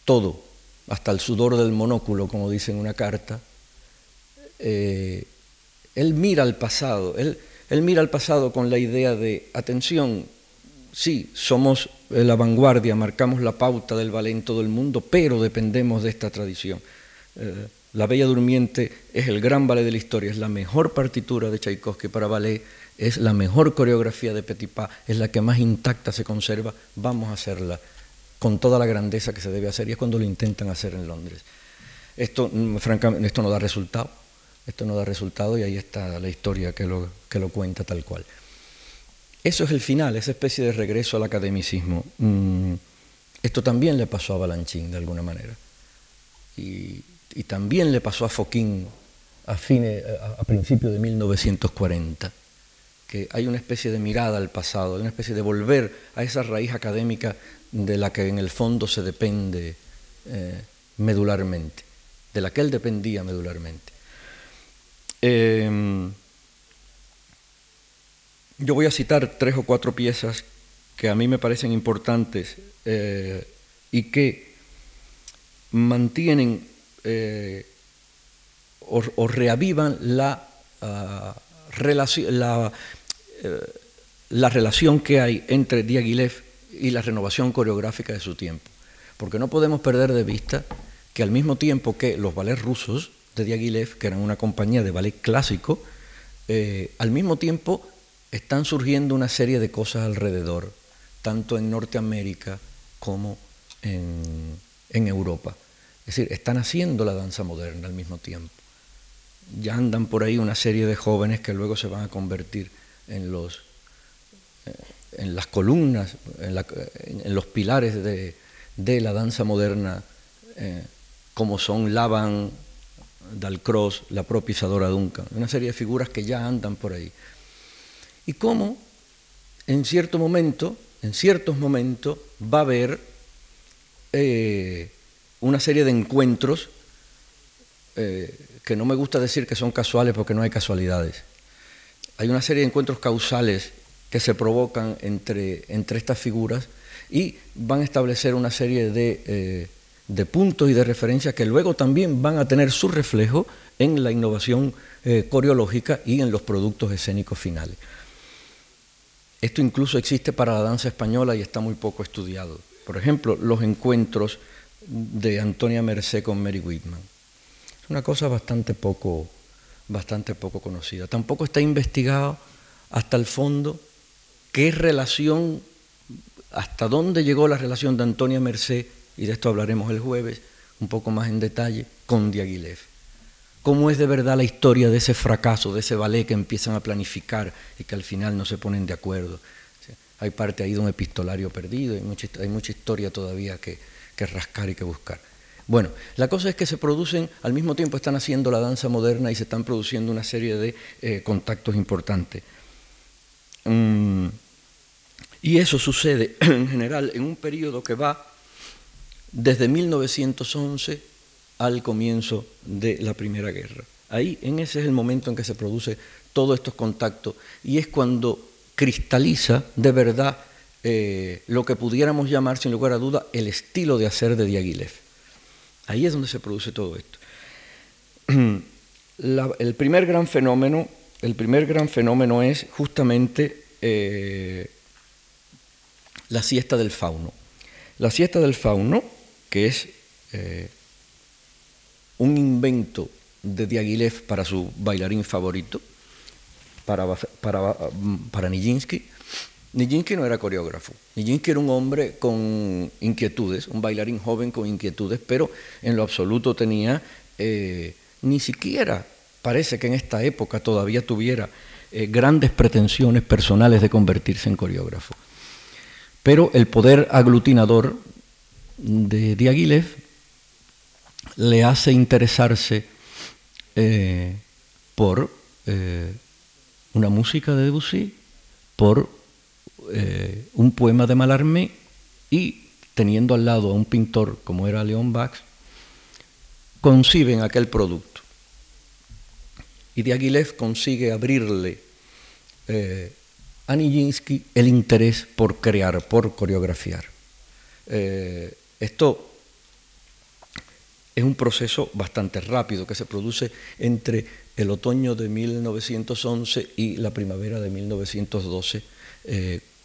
Speaker 2: todo, hasta el sudor del monóculo, como dice en una carta, eh, él mira al pasado, él, él mira al pasado con la idea de, atención, sí, somos la vanguardia, marcamos la pauta del ballet en todo el mundo, pero dependemos de esta tradición. Eh, la Bella Durmiente es el gran ballet de la historia, es la mejor partitura de Tchaikovsky para ballet, es la mejor coreografía de Petipa, es la que más intacta se conserva, vamos a hacerla con toda la grandeza que se debe hacer y es cuando lo intentan hacer en Londres. Esto, mm, francamente, esto no da resultado esto no da resultado y ahí está la historia que lo, que lo cuenta tal cual. Eso es el final, esa especie de regreso al academicismo. Mm, esto también le pasó a Balanchín de alguna manera. Y, también le pasó a Foquín a, fines, a, principios de 1940, que hay una especie de mirada al pasado, una especie de volver a esa raíz académica de la que en el fondo se depende eh, medularmente, de la que él dependía medularmente. Em, yo voy a citar tres o cuatro piezas que a mí me parecen importantes eh, y que mantienen eh, o, reavivan la, ah, la, eh, la, relación que hay entre Diaghilev y la renovación coreográfica de su tiempo. Porque no podemos perder de vista que al mismo tiempo que los ballets rusos de Diaghilev, que eran una compañía de ballet clásico, eh, al mismo tiempo están surgiendo una serie de cosas alrededor, tanto en Norteamérica como en, Europa. Es decir, están haciendo la danza moderna al mismo tiempo. Ya andan por ahí una serie de jóvenes que luego se van a convertir en los eh, en las columnas, en, los pilares de, la danza moderna, eh, como son Laban, Dalcross, la propia Isadora Duncan, una serie de figuras que ya andan por ahí. Y cómo en cierto momento, en ciertos momentos, va a haber eh, una serie de encuentros eh, que no me gusta decir que son casuales porque no hay casualidades. Hay una serie de encuentros causales que se provocan entre, entre estas figuras y van a establecer una serie de, eh, de puntos y de referencia que luego también van a tener su reflejo en la innovación eh, coreológica y en los productos escénicos finales. Esto incluso existe para la danza española y está muy poco estudiado. Por ejemplo, los encuentros de Antonia Mercé con Mary Whitman. Es una cosa bastante poco, bastante poco conocida. Tampoco está investigado hasta el fondo qué relación, hasta dónde llegó la relación de Antonia Mercé, y de esto hablaremos el jueves un poco más en detalle, con Diaghilev. ¿Cómo es de verdad la historia de ese fracaso, de ese ballet que empiezan a planificar y que al final no se ponen de acuerdo? Hay parte ahí de un epistolario perdido, hay mucha, hay mucha historia todavía que, rascar y que buscar. Bueno, la cosa es que se producen, al mismo tiempo están haciendo la danza moderna y se están produciendo una serie de eh, contactos importantes. Mm, y eso sucede en general en un periodo que va desde 1911 al comienzo de la Primera Guerra. Ahí, en ese es el momento en que se produce todos estos contactos y es cuando cristaliza de verdad eh, lo que pudiéramos llamar, sin lugar a duda, el estilo de hacer de Diaghilev. Ahí es donde se produce todo esto. el primer gran fenómeno, el primer gran fenómeno es justamente eh, la siesta del fauno. La siesta del fauno, que es eh, un invento de Diaghilev para su bailarín favorito, para, para, para Nijinsky, Nijinsky no era coreógrafo. Nijinsky era un hombre con inquietudes, un bailarín joven con inquietudes, pero en lo absoluto tenía, eh, ni siquiera parece que en esta época todavía tuviera eh, grandes pretensiones personales de convertirse en coreógrafo. Pero el poder aglutinador de Diaghilev le hace interesarse eh, por una música de Debussy, por eh, un poema de Mallarmé y teniendo al lado a un pintor como era León Bax, conciben aquel producto. Y Diaghilev consigue abrirle eh, a Nijinsky el interés por crear, por coreografiar. Eh, esto es un proceso bastante rápido que se produce entre el otoño de 1911 y la primavera de 1912,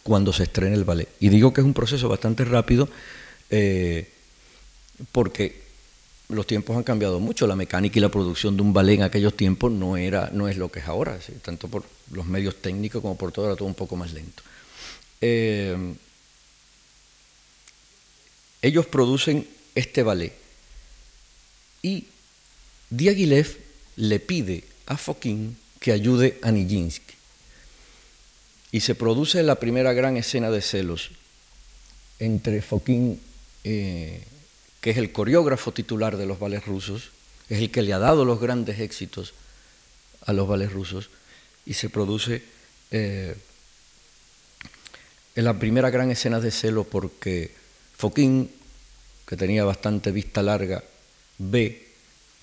Speaker 2: cuando se estrena el ballet. Y digo que es un proceso bastante rápido eh, porque los tiempos han cambiado mucho. La mecánica y la producción de un ballet en aquellos tiempos no, era, no es lo que es ahora, tanto por los medios técnicos como por todo, era todo un poco más lento. Eh, ellos producen este ballet. Y Diaghilev le pide a Fokin que ayude a Nijinsky. Y se produce la primera gran escena de celos entre Fokin, eh, que es el coreógrafo titular de los ballets rusos, es el que le ha dado los grandes éxitos a los ballets rusos, y se produce en eh, la primera gran escena de celos porque Fokin, que tenía bastante vista larga, ve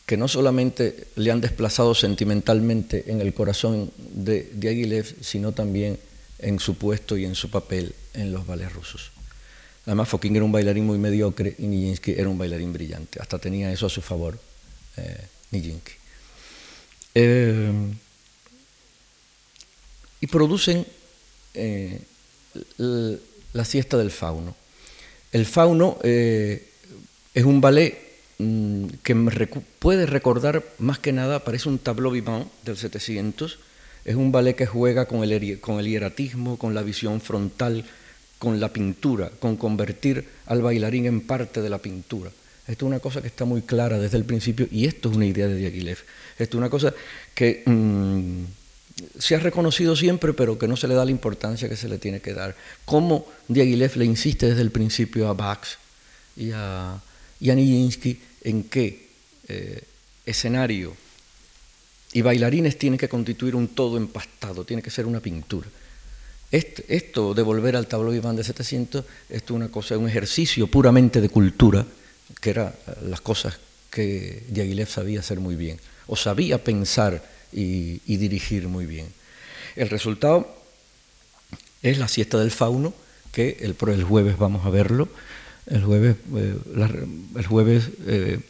Speaker 2: que no solamente le han desplazado sentimentalmente en el corazón de Diaghilev, sino también en su puesto y en su papel en los ballets rusos. Además, Fokin era un bailarín muy mediocre y Nijinsky era un bailarín brillante. Hasta tenía eso a su favor, eh, Nijinsky. Eh, y producen eh, la siesta del fauno. El fauno es un ballet mm, que me puede recordar más que nada, parece un tableau vivant del 700, es un ballet que juega con el, con el hieratismo, con la visión frontal, con la pintura, con convertir al bailarín en parte de la pintura. Esto es una cosa que está muy clara desde el principio y esto es una idea de Diaghilev. Esto es una cosa que mm, se ha reconocido siempre, pero que no se le da la importancia que se le tiene que dar. Cómo Diaghilev le insiste desde el principio a Bax y a, y Nijinsky en qué eh, escenario y bailarines tienen que constituir un todo empastado, tiene que ser una pintura. Esto, de volver al tableau vivant de 700, esto es una cosa, un ejercicio puramente de cultura, que eran las cosas que Diaghilev sabía hacer muy bien, o sabía pensar y, dirigir muy bien. El resultado es la siesta del fauno, que el, el jueves vamos a verlo, El jueves, eh, el jueves eh,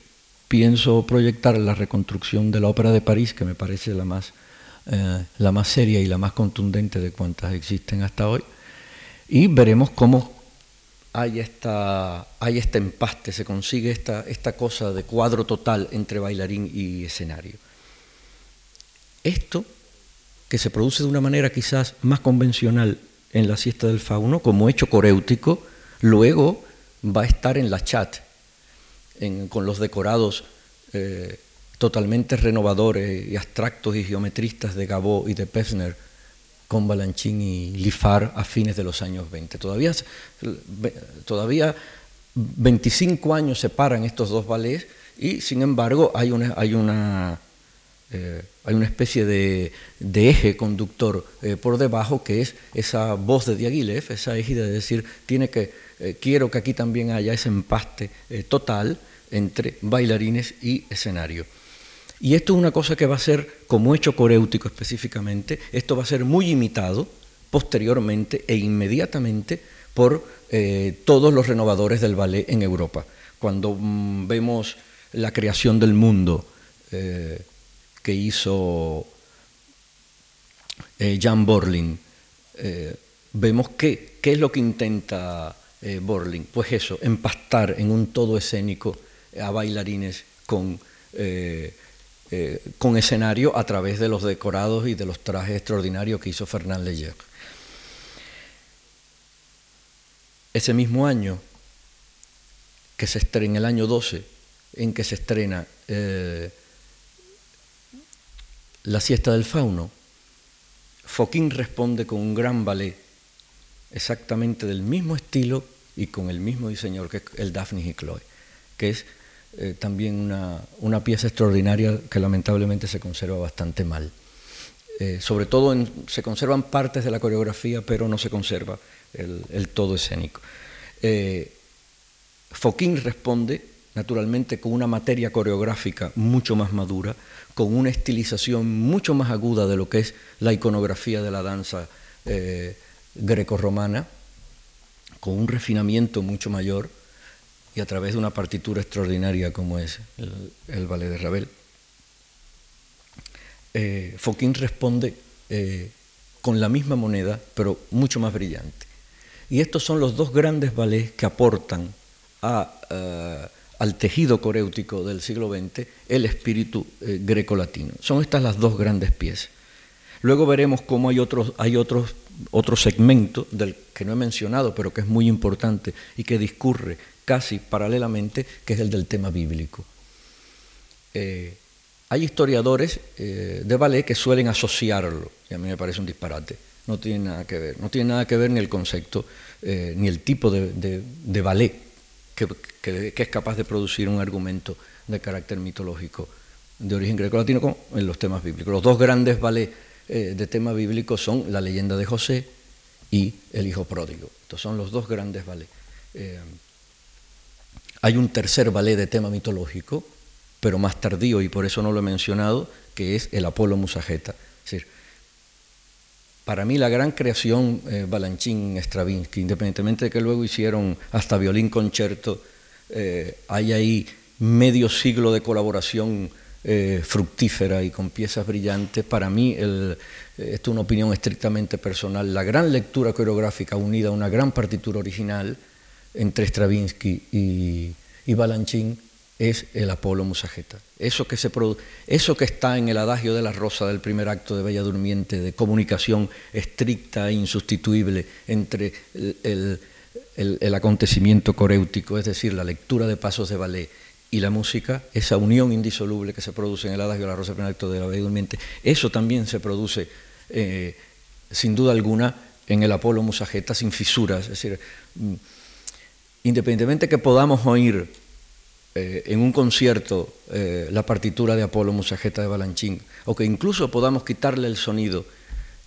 Speaker 2: pienso proyectar la reconstrucción de la Ópera de París, que me parece la más, eh, la más seria y la más contundente de cuantas existen hasta hoy, y veremos cómo hay, esta, hay este empaste, se consigue esta, esta cosa de cuadro total entre bailarín y escenario. Esto, que se produce de una manera quizás más convencional en la siesta del fauno, como hecho coréutico, luego va a estar en la chat, con los decorados eh, totalmente renovadores y abstractos y geometristas de Gabot y de Pessner, con Balanchín y Lifar a fines de los años 20. Todavía, todavía 25 años separan estos dos ballets y, sin embargo, hay una, hay una, eh, hay una especie de, eje conductor eh, por debajo que es esa voz de Diaghilev, esa égida de decir, tiene que, eh, quiero que aquí también haya ese empaste total entre bailarines y escenario. Y esto es una cosa que va a ser, como hecho coréutico específicamente, esto va a ser muy imitado posteriormente e inmediatamente por todos los renovadores del ballet en Europa. Cuando mm, vemos la creación del mundo que hizo eh, Jan Borlin, vemos que, qué es lo que intenta Borlin. Pues eso, empastar en un todo escénico a bailarines con eh, con escenario a través de los decorados y de los trajes extraordinarios que hizo Fernand Leyer. Ese mismo año, que se estrena, en el año 12, en que se estrena eh, La siesta del fauno, Foquín responde con un gran ballet, exactamente del mismo estilo y con el mismo diseñador que el Daphne y Chloe, que es eh, también una, pieza extraordinaria que lamentablemente se conserva bastante mal. Eh, sobre todo se conservan partes de la coreografía, pero no se conserva el, todo escénico. Eh, Foquín responde naturalmente con una materia coreográfica mucho más madura, con una estilización mucho más aguda de lo que es la iconografía de la danza greco-romana, con un refinamiento mucho mayor, y a través de una partitura extraordinaria como es el, ballet de Ravel. Eh, responde eh, con la misma moneda, pero mucho más brillante. Y estos son los dos grandes ballets que aportan eh, al tejido coréutico del siglo XX el espíritu greco-latino. Son estas las dos grandes piezas. Luego veremos cómo hay otros, hay otros, otro segmento del que no he mencionado, pero que es muy importante y que discurre casi paralelamente, que es el del tema bíblico. Eh, hay historiadores eh, de ballet que suelen asociarlo, y a mí me parece un disparate. No tiene nada que ver. No tiene nada que ver ni el concepto, eh, ni el tipo de, ballet que, es capaz de producir un argumento de carácter mitológico de origen greco-latino en los temas bíblicos. Los dos grandes ballets de tema bíblico son La leyenda de José y El hijo pródigo. Estos son los dos grandes ballets. Hay un tercer ballet de tema mitológico, pero más tardío y por eso no lo he mencionado, que es el Apolo Musageta. Es decir, para mí la gran creación eh, Balanchín Stravinsky, independientemente de que luego hicieron hasta violín concierto, eh, hay ahí medio siglo de colaboración eh, fructífera y con piezas brillantes. Para mí, esto es una opinión estrictamente personal, la gran lectura coreográfica unida a una gran partitura original entre Stravinsky y, y Balanchín es el Apolo Musageta. Eso que, se eso que está en el adagio de la rosa del primer acto de Bella Durmiente, de comunicación estricta e insustituible entre el, el, acontecimiento coréutico, es decir, la lectura de pasos de ballet y la música, esa unión indisoluble que se produce en el adagio de la rosa del primer acto de la Bella Durmiente, eso también se produce, eh, sin duda alguna, en el Apolo Musageta sin fisuras. Es decir, mm, independientemente que podamos oír eh, en un concierto eh, la partitura de Apolo Musageta de Balanchín, o que incluso podamos quitarle el sonido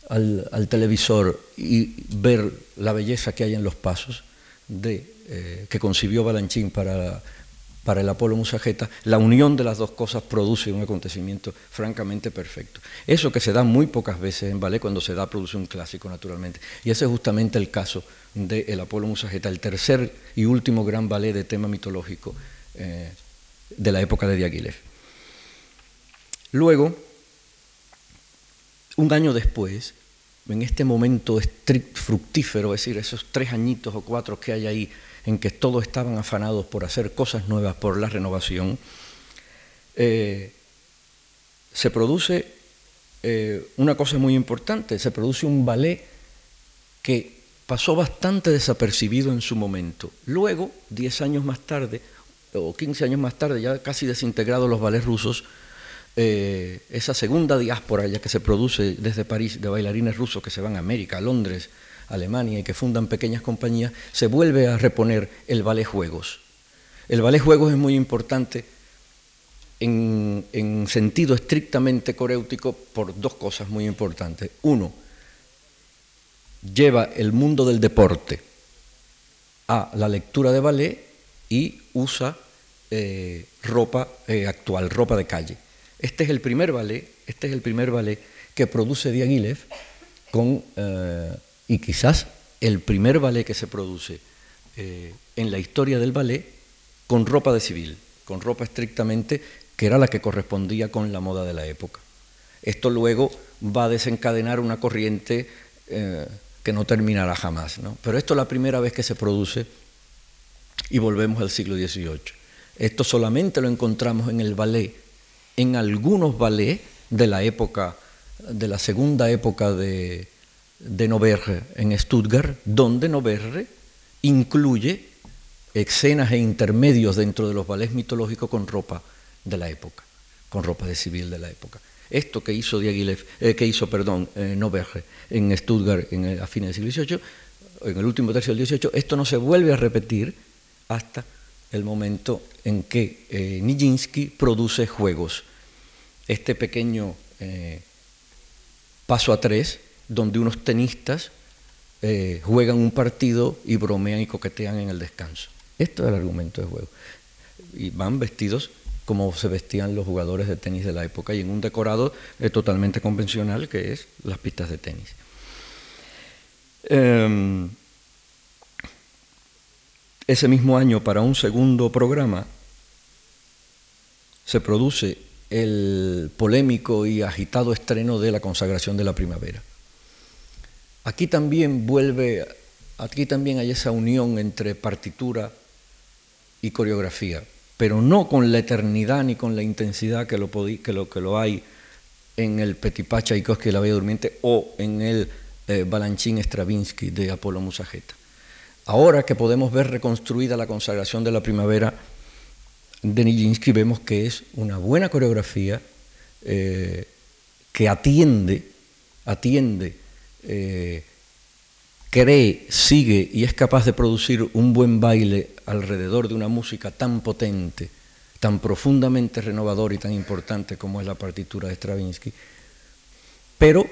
Speaker 2: al, televisor y ver la belleza que hay en los pasos de, eh, que concibió Balanchín para, el Apolo Musageta, la unión de las dos cosas produce un acontecimiento francamente perfecto. Eso que se da muy pocas veces en ballet, cuando se da produce un clásico naturalmente. Y ese es justamente el caso del Apolo Musageta, el tercer y último gran ballet de tema mitológico eh, de la época de Diaghilev. Luego, un año después, en este momento fructífero, es decir, esos tres añitos o cuatro que hay ahí, en que todos estaban afanados por hacer cosas nuevas, por la renovación, eh, se produce eh, una cosa muy importante, se produce un ballet que pasó bastante desapercibido en su momento. Luego, diez años más tarde, o quince años más tarde, ya casi desintegrados los ballets rusos, eh, esa segunda diáspora ya que se produce desde París de bailarines rusos que se van a América, a Londres, Alemania y que fundan pequeñas compañías, se vuelve a reponer el ballet juegos. El ballet juegos es muy importante en, en sentido estrictamente coréutico por dos cosas muy importantes. Uno, lleva el mundo del deporte a la lectura de ballet y usa eh, ropa eh, actual, ropa de calle. Este es el primer ballet, este es el primer ballet que produce Diaghilev con eh, y quizás el primer ballet que se produce en la historia del ballet con ropa de civil, con ropa estrictamente que era la que correspondía con la moda de la época. Esto luego va a desencadenar una corriente que no terminará jamás, ¿no? pero esto es la primera vez que se produce y volvemos al siglo XVIII. Esto solamente lo encontramos en el ballet, en algunos ballets de la época, de la segunda época de, de Noverre en Stuttgart, donde Noverre incluye escenas e intermedios dentro de los ballets mitológicos con ropa de la época, con ropa de civil de la época. Esto que hizo Diaghilev, eh, que hizo, perdón, eh, Noverre en Stuttgart en a fines del siglo XVIII, en el último tercio del XVIII, esto no se vuelve a repetir hasta el momento en que eh, Nijinsky produce juegos. Este pequeño eh, paso a tres donde unos tenistas eh, juegan un partido y bromean y coquetean en el descanso. Esto es el argumento de juego. Y van vestidos como se vestían los jugadores de tenis de la época y en un decorado totalmente convencional que es las pistas de tenis. Em, ese mismo año, para un segundo programa, se produce el polémico y agitado estreno de la consagración de la primavera. Aquí también vuelve, aquí también hay esa unión entre partitura y coreografía, pero no con la eternidad ni con la intensidad que lo, que lo, que lo hay en el Petipa Tchaikovsky de la Bella Durmiente o en el eh, Balanchín Stravinsky de Apolo Musageta. Ahora que podemos ver reconstruida la consagración de la primavera de Nijinsky, vemos que es una buena coreografía eh, que atiende, atiende eh, cree, sigue y es capaz de producir un buen baile alrededor de una música tan potente, tan profundamente renovadora y tan importante como es la partitura de Stravinsky, pero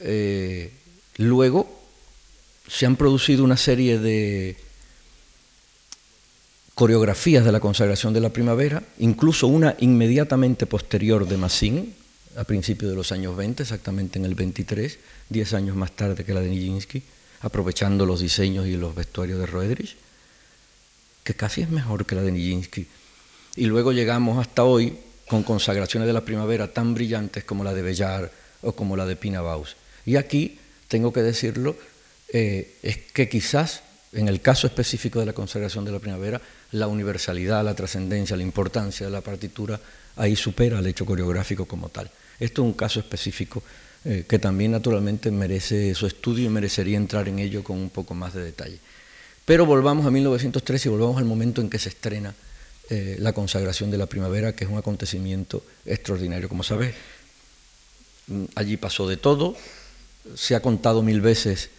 Speaker 2: eh, luego se han producido una serie de coreografías de la consagración de la primavera, incluso una inmediatamente posterior de Massin, a principios de los años 20, exactamente en el 23, 10 años más tarde que la de Nijinsky, aprovechando los diseños y los vestuarios de Roedrich, que casi es mejor que la de Nijinsky. Y luego llegamos hasta hoy con consagraciones de la primavera tan brillantes como la de Bellar o como la de Pina. Y aquí, tengo que decirlo, eh, es que quizás en el caso específico de la consagración de la primavera, la universalidad, la trascendencia, la importancia de la partitura ahí supera al hecho coreográfico como tal. Esto es un caso específico eh, que también naturalmente merece su estudio y merecería entrar en ello con un poco más de detalle. Pero volvamos a 1913 y volvamos al momento en que se estrena eh, la consagración de la primavera, que es un acontecimiento extraordinario. Como sabes, mm, allí pasó de todo, se ha contado mil veces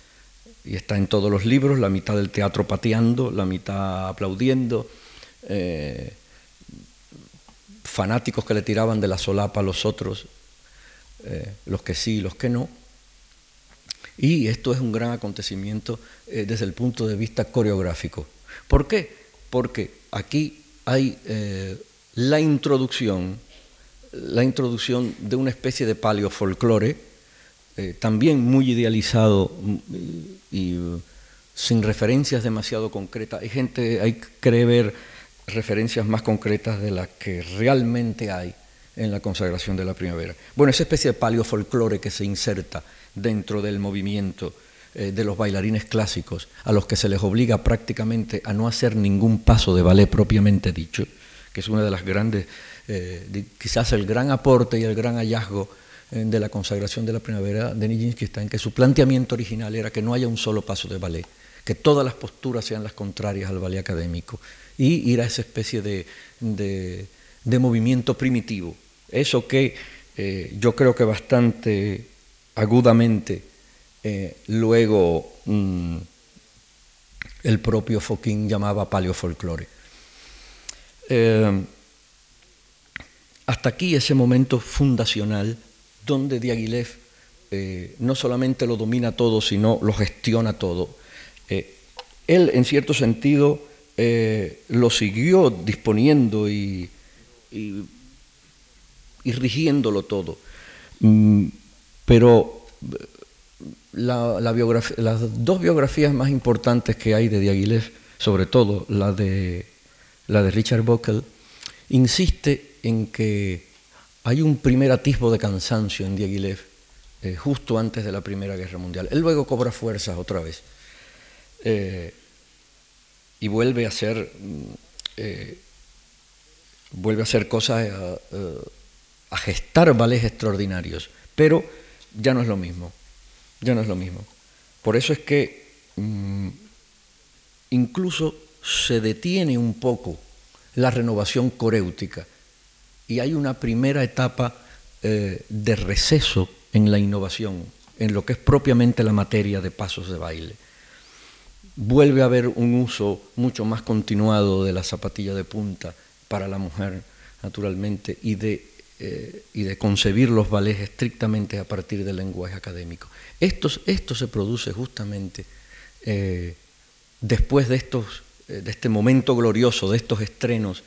Speaker 2: y está en todos los libros, la mitad del teatro pateando, la mitad aplaudiendo, eh, fanáticos que le tiraban de la solapa a los otros, eh, los que sí y los que no. Y esto es un gran acontecimiento eh, desde el punto de vista coreográfico. ¿Por qué? Porque aquí hay la introducción, la introducción de una especie de paleofolclore, eh, también muy idealizado mm, y, sin referencias demasiado concretas. Hay gente, hay cree ver referencias más concretas de las que realmente hay en la consagración de la primavera. Bueno, esa especie de paleofolclore que se inserta dentro del movimiento eh, de los bailarines clásicos, a los que se les obliga prácticamente a no hacer ningún paso de ballet propiamente dicho, que es una de las grandes, eh, quizás el gran aporte y el gran hallazgo de la consagración de la primavera de Nijinsky en que su planteamiento original era que no haya un solo paso de ballet, que todas las posturas sean las contrarias al ballet académico y ir a esa especie de, de, movimiento primitivo. Eso que yo creo que bastante agudamente eh, luego mm, el propio Foquín llamaba paleofolclore. Eh, hasta aquí ese momento fundacional donde Diaghilev eh, no solamente lo domina todo, sino lo gestiona todo. él, en cierto sentido, lo siguió disponiendo y, rigiéndolo todo. Mm, pero las dos biografías más importantes que hay de Diaghilev, sobre todo la de, la de Richard Buckle, insiste en que hay un primer atisbo de cansancio en Diaghilev eh, justo antes de la Primera Guerra Mundial. Él luego cobra fuerzas otra vez eh, y vuelve a hacer, mm, eh, vuelve a hacer cosas, a, gestar vales extraordinarios, pero ya no es lo mismo ya no es lo mismo. Por eso es que mm, incluso se detiene un poco la renovación coréutica y hay una primera etapa eh, de receso en la innovación, en lo que es propiamente la materia de pasos de baile. Vuelve a haber un uso mucho más continuado de la zapatilla de punta para la mujer, naturalmente, y de eh, concebir los ballets estrictamente a partir del lenguaje académico. Esto, se produce justamente eh, después de este momento glorioso, de estos estrenos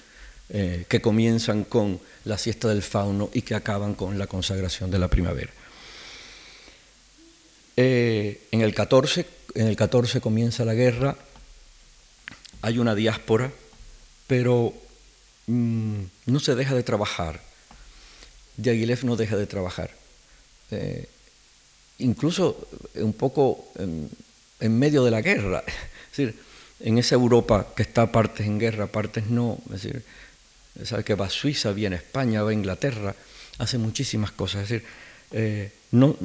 Speaker 2: que comienzan con la siesta del fauno y que acaban con la consagración de la primavera. en, el 14, en el 14 comienza la guerra, hay una diáspora, pero mm, no se deja de trabajar Diaghilev no deja de trabajar. Eh, incluso un poco en, medio de la guerra, es decir, en esa Europa que está partes en guerra, partes no, es decir, sabe que va a Suiza, viene a España, va a Inglaterra, hace muchísimas cosas, es decir, eh, no,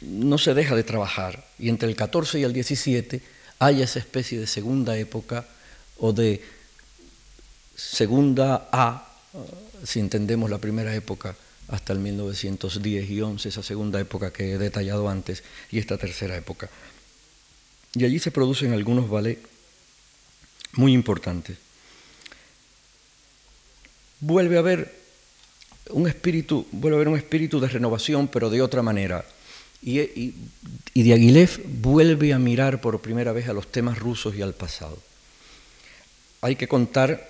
Speaker 2: no se deja de trabajar. Y entre el 14 y el 17 hay esa especie de segunda época o de segunda A, si entendemos la primera época, hasta el 1910 y 11, esa segunda época que he detallado antes, y esta tercera época. Y allí se producen algunos ballets muy importantes. Vuelve a haber un espíritu, vuelve a haber un espíritu de renovación, pero de otra manera. Y, y, Diaghilev vuelve a mirar por primera vez a los temas rusos y al pasado. Hay que contar,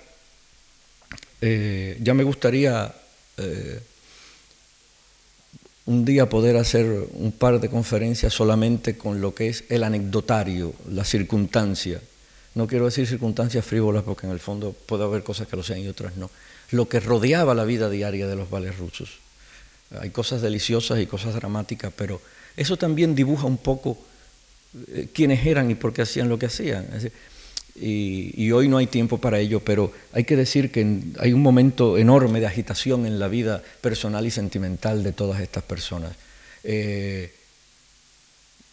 Speaker 2: eh, ya me gustaría eh, un día poder hacer un par de conferencias solamente con lo que es el anecdotario, la circunstancia. No quiero decir circunstancias frívolas porque en el fondo puede haber cosas que lo sean y otras no. Lo que rodeaba la vida diaria de los vales rusos. Hay cosas deliciosas y cosas dramáticas, pero eso también dibuja un poco eh, quiénes eran y por qué hacían lo que hacían. Y, hoy no hay tiempo para ello, pero hay que decir que hay un momento enorme de agitación en la vida personal y sentimental de todas estas personas. Eh,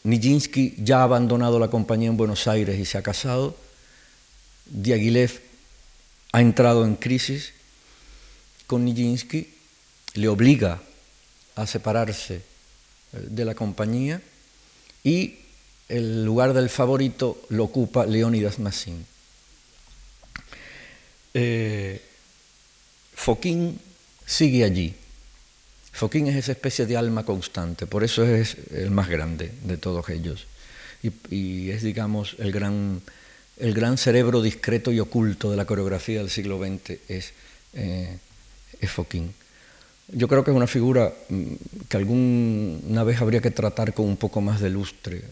Speaker 2: Nijinsky ya ha abandonado la compañía en Buenos Aires y se ha casado. Diaghilev ha entrado en crisis con Nijinsky, le obliga a separarse eh, de la compañía y el lugar del favorito lo ocupa Leónidas Massin. Eh, Foquín sigue allí. Foquín es esa especie de alma constante, por eso es el más grande de todos ellos. Y, es, digamos, el gran, el gran cerebro discreto y oculto de la coreografía del siglo XX es, eh, es Foquín. Yo creo que es una figura mm, que alguna vez habría que tratar con un poco más de lustre,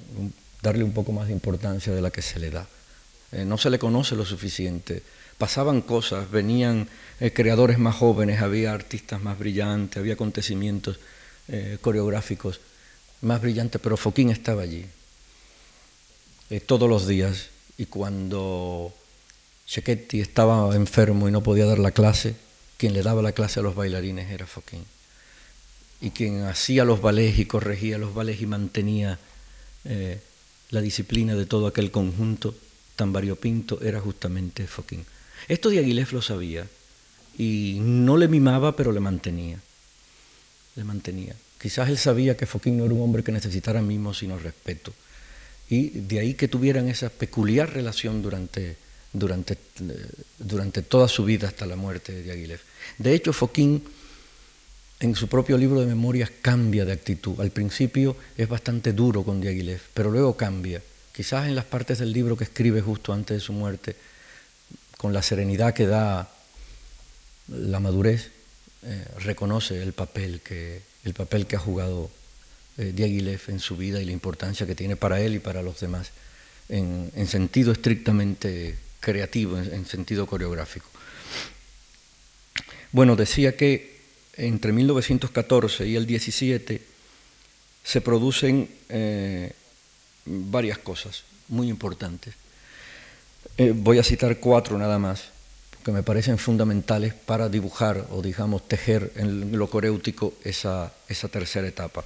Speaker 2: darle un poco más de importancia de la que se le da. Eh, no se le conoce lo suficiente. Pasaban cosas, venían eh, creadores más jóvenes, había artistas más brillantes, había acontecimientos eh, coreográficos más brillantes, pero Foquín estaba allí todos los días. Y cuando Chechetti estaba enfermo y no podía dar la clase, quien le daba la clase a los bailarines era Foquín. Y quien hacía los ballets y corregía los ballets y mantenía la disciplina de todo aquel conjunto tan variopinto era justamente Foquín. Esto de Aguilef lo sabía y no le mimaba, pero le mantenía. Le mantenía. Quizás él sabía que Foquín no era un hombre que necesitara mimos, sino respeto. Y de ahí que tuvieran esa peculiar relación durante, durante, durante toda su vida hasta la muerte de Aguilef. De hecho, Foquín en su propio libro de memorias cambia de actitud. Al principio es bastante duro con Diaghilev, pero luego cambia quizás en las partes del libro que escribe justo antes de su muerte, con la serenidad que da la madurez, eh, reconoce el papel que, el papel que ha jugado eh, en su vida y la importancia que tiene para él y para los demás, en, sentido estrictamente creativo, en, sentido coreográfico. Bueno, decía que entre 1914 y el 17 se producen eh, varias cosas muy importantes. Eh, voy a citar cuatro nada más, que me parecen fundamentales para dibujar o, digamos, tejer en lo coréutico esa, esa tercera etapa.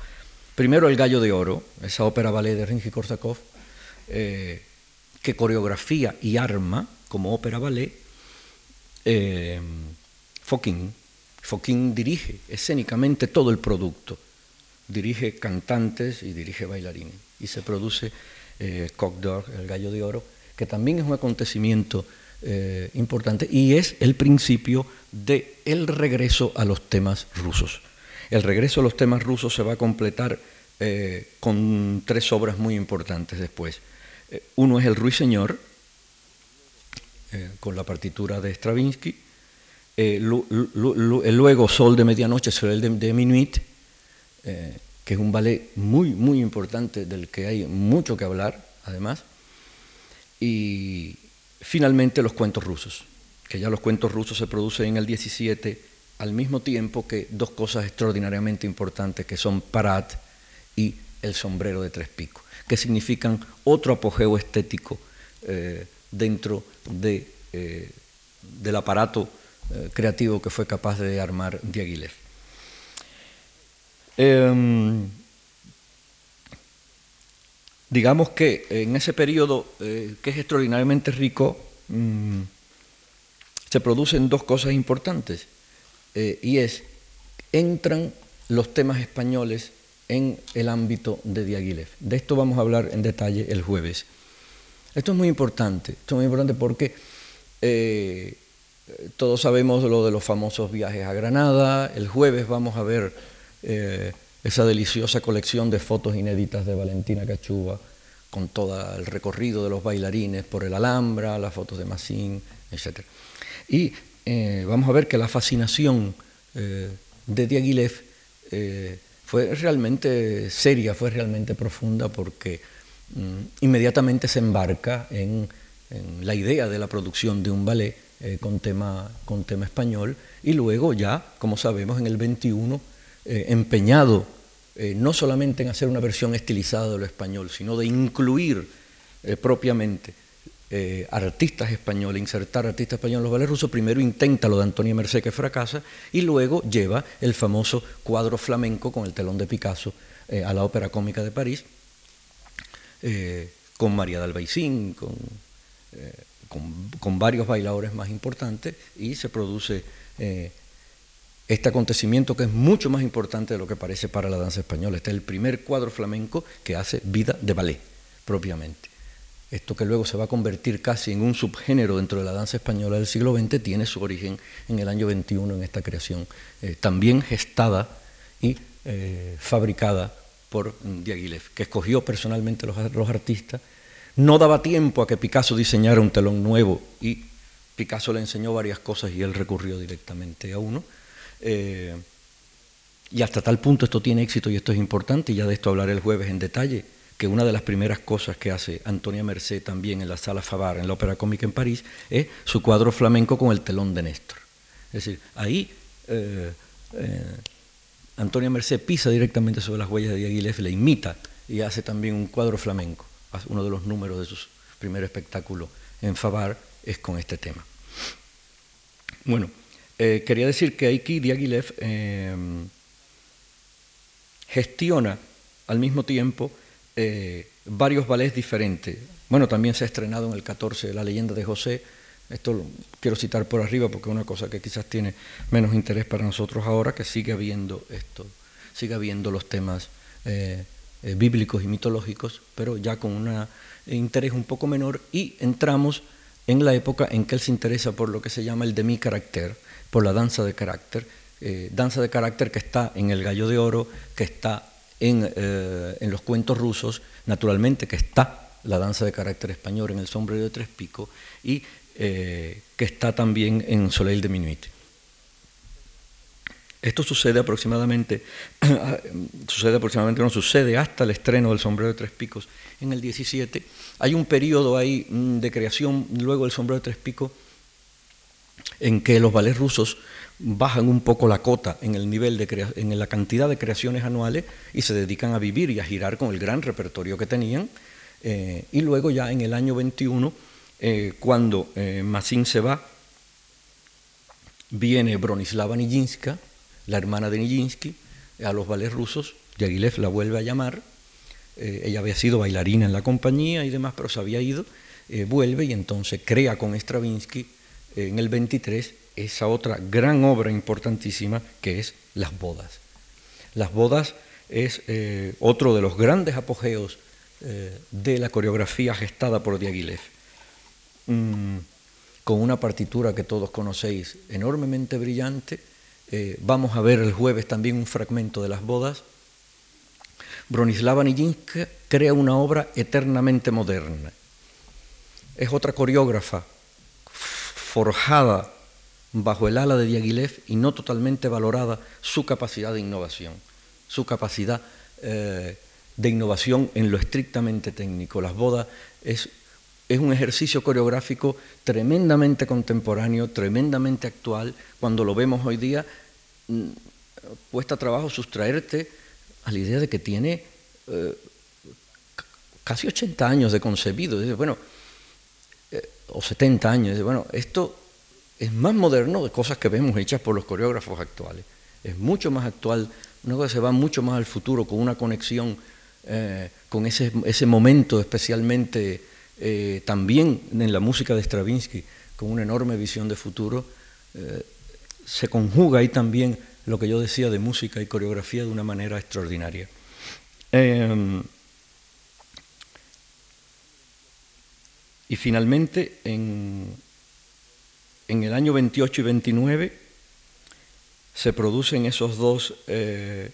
Speaker 2: Primero, El Gallo de Oro, esa ópera ballet de Rimsky-Korsakov, eh, que coreografía y arma como ópera ballet Foquín. Foquín dirige escénicamente todo el producto, dirige cantantes y dirige bailarines y se produce eh, el gallo de oro, que también es un acontecimiento eh, importante y es el principio del el regreso a los temas rusos. El regreso a los temas rusos se va a completar eh, con tres obras muy importantes después. Eh, uno es El Ruiseñor, con la partitura de Stravinsky, luego Sol de Medianoche, Sol de, de Minuit, que es un ballet muy, muy importante del que hay mucho que hablar, además. Y finalmente los cuentos rusos, que ya los cuentos rusos se producen en el 17 al mismo tiempo que dos cosas extraordinariamente importantes que son Parat y el sombrero de tres picos, que significan otro apogeo estético eh, dentro de, eh, del aparato eh, creativo que fue capaz de armar Diaghilev. Em, digamos que en ese periodo, eh, que es extraordinariamente rico, mm, se producen dos cosas importantes, eh, y es, entran los temas españoles en el ámbito de Diaghilev. De esto vamos a hablar en detalle el jueves. Esto es muy importante, esto es muy importante porque todos sabemos lo de los famosos viajes a Granada, el jueves vamos a ver eh, esa deliciosa colección de fotos inéditas de Valentina Cachuba, con todo el recorrido de los bailarines por el Alhambra, las fotos de Massín, etc. Y eh, vamos a ver que la fascinación eh, de Diaghilev fue realmente seria, fue realmente profunda, porque mm, inmediatamente se embarca en, en, la idea de la producción de un ballet con, tema, con tema español, y luego ya, como sabemos, en el 21 eh, empeñado eh, no solamente en hacer una versión estilizada de lo español, sino de incluir eh, propiamente artistas españoles, insertar artistas españoles en los ballets rusos, primero intenta lo de Antonio Merced que fracasa y luego lleva el famoso cuadro flamenco con el telón de Picasso a la Ópera Cómica de París, con María de Albaicín, con, con, varios bailadores más importantes y se produce este acontecimiento que es mucho más importante de lo que parece para la danza española. Este es el primer cuadro flamenco que hace vida de ballet, propiamente. Esto que luego se va a convertir casi en un subgénero dentro de la danza española del siglo XX tiene su origen en el año 21 en esta creación, eh, también gestada y eh, fabricada por Diaghilev, que escogió personalmente los, los artistas no daba tiempo a que Picasso diseñara un telón nuevo y Picasso le enseñó varias cosas y él recurrió directamente a uno. Eh, y hasta tal punto esto tiene éxito y esto es importante, y ya de esto hablaré el jueves en detalle, que una de las primeras cosas que hace Antonia Merced también en la Sala Favar, en la Ópera Cómica en París, es su cuadro flamenco con el telón de Néstor. Es decir, ahí eh, eh, Antonia Merced pisa directamente sobre las huellas de Diaghilev, le imita y hace también un cuadro flamenco. Uno de los números de sus primer espectáculo en Favar es con este tema. Bueno, eh, quería decir que Aiki Diaghilev eh, gestiona al mismo tiempo eh, varios ballets diferentes. Bueno, también se ha estrenado en el 14 La leyenda de José. Esto lo quiero citar por arriba porque es una cosa que quizás tiene menos interés para nosotros ahora, que sigue habiendo esto, sigue habiendo los temas bíblicos y mitológicos, pero ya con un interés un poco menor y entramos en la época en que él se interesa por lo que se llama el demi-carácter, por la danza de carácter, eh, danza de carácter que está en el gallo de oro, que está en, eh, en, los cuentos rusos, naturalmente que está la danza de carácter español en el sombrero de tres picos y eh, que está también en Soleil de Minuit. Esto sucede aproximadamente, sucede aproximadamente, no sucede hasta el estreno del sombrero de tres picos en el 17. Hay un periodo ahí mm, de creación, luego del sombrero de tres picos, en que los ballets rusos bajan un poco la cota en el nivel de en la cantidad de creaciones anuales y se dedican a vivir y a girar con el gran repertorio que tenían. Eh, y luego ya en el año 21, eh, cuando eh, se va, viene Bronislava Nijinska, la hermana de Nijinsky, a los ballets rusos, Yagilev la vuelve a llamar, eh, ella había sido bailarina en la compañía y demás, pero se había ido, eh, vuelve y entonces crea con Stravinsky eh, en el 23 esa otra gran obra importantísima que es Las bodas. Las bodas es otro de los grandes apogeos de la coreografía gestada por Diaghilev. Con una partitura que todos conocéis enormemente brillante, eh, vamos a ver el jueves también un fragmento de las bodas. Bronislava Nijinska crea una obra eternamente moderna. Es otra coreógrafa forjada bajo el ala de Diaghilev y no totalmente valorada su capacidad de innovación, su capacidad eh, de innovación en lo estrictamente técnico. Las bodas es, es un ejercicio coreográfico tremendamente contemporáneo, tremendamente actual. Cuando lo vemos hoy día cuesta trabajo sustraerte a la idea de que tiene eh, casi 80 años de concebido. bueno, eh, o 70 años. bueno, esto es más moderno de cosas que vemos hechas por los coreógrafos actuales. Es mucho más actual, una cosa se va mucho más al futuro con una conexión eh, con ese, momento, especialmente también en la música de Stravinsky, con una enorme visión de futuro se conjuga ahí también lo que yo decía de música y coreografía de una manera extraordinaria. Em, y finalmente, en, en, el año 28 y 29, se producen esos dos eh,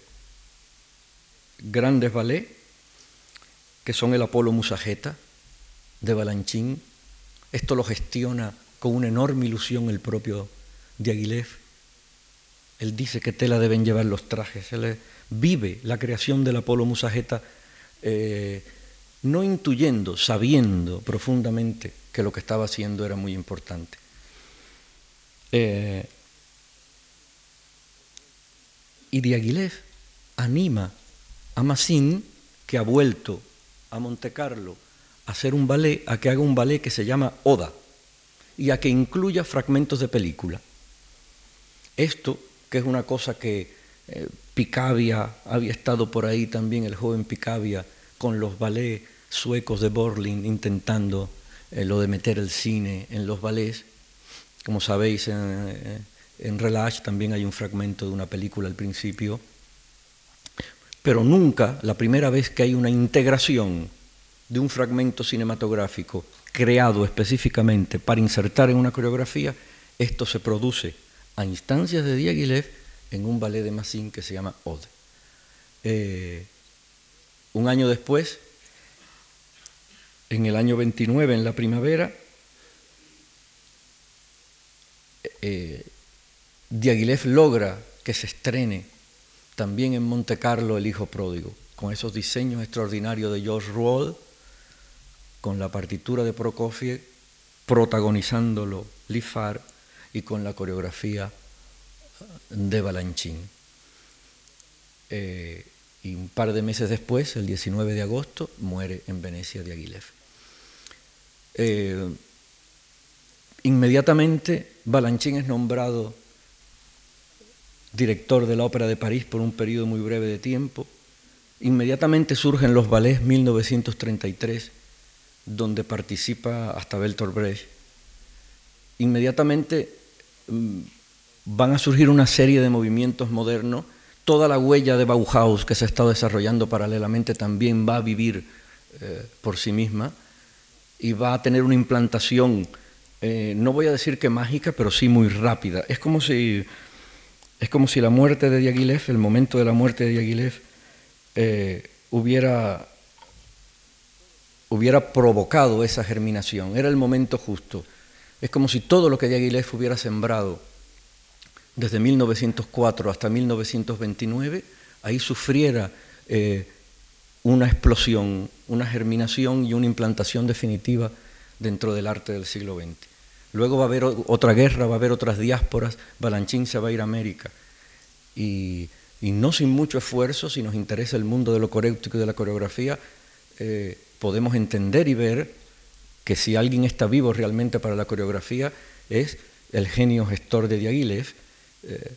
Speaker 2: grandes ballets, que son el Apolo Musageta de Balanchín. Esto lo gestiona con una enorme ilusión el propio Diaghilev. Él dice que tela deben llevar los trajes. Él vive la creación del Apolo Musageta eh, no intuyendo, sabiendo profundamente que lo que estaba haciendo era muy importante. Eh, y Diaghilev anima a Massin, que ha vuelto a Montecarlo a hacer un ballet, a que haga un ballet que se llama Oda y a que incluya fragmentos de película. Esto, que es una cosa que eh, Picabia, había estado por ahí también el joven Picabia con los ballets suecos de Borlin intentando eh, lo de meter el cine en los ballets. Como sabéis, en, eh, en Relage también hay un fragmento de una película al principio, pero nunca, la primera vez que hay una integración de un fragmento cinematográfico creado específicamente para insertar en una coreografía, esto se produce a instancias de Diaghilev en un ballet de Massin que se llama Ode. Eh, un año después, En el año 29, en la primavera, eh, Diaghilev logra que se estrene también en Monte Carlo El Hijo Pródigo, con esos diseños extraordinarios de George Rouault, con la partitura de Prokofiev, protagonizándolo Lifar y con la coreografía de Balanchín. Eh, y un par de meses después, el 19 de agosto, muere en Venecia Diaghilev. Eh, inmediatamente Balanchín es nombrado director de la Ópera de París por un periodo muy breve de tiempo. Inmediatamente surgen los ballets 1933, donde participa hasta Bertolt Brecht. Inmediatamente van a surgir una serie de movimientos modernos. Toda la huella de Bauhaus que se ha estado desarrollando paralelamente también va a vivir eh, por sí misma y va a tener una implantación, eh, no voy a decir que mágica, pero sí muy rápida. Es como si es como si la muerte de Diaghilev, el momento de la muerte de Diaghilev, eh, hubiera, hubiera provocado esa germinación. Era el momento justo. Es como si todo lo que Diaghilev hubiera sembrado desde 1904 hasta 1929, ahí sufriera eh, una explosión, una germinación y una implantación definitiva dentro del arte del siglo XX. Luego va a haber otra guerra, va a haber otras diásporas, Balanchín se va a ir a América. Y, no sin mucho esfuerzo, si nos interesa el mundo de lo coréutico y de la coreografía, eh, podemos entender y ver que si alguien está vivo realmente para la coreografía es el genio gestor de Diaghilev, eh,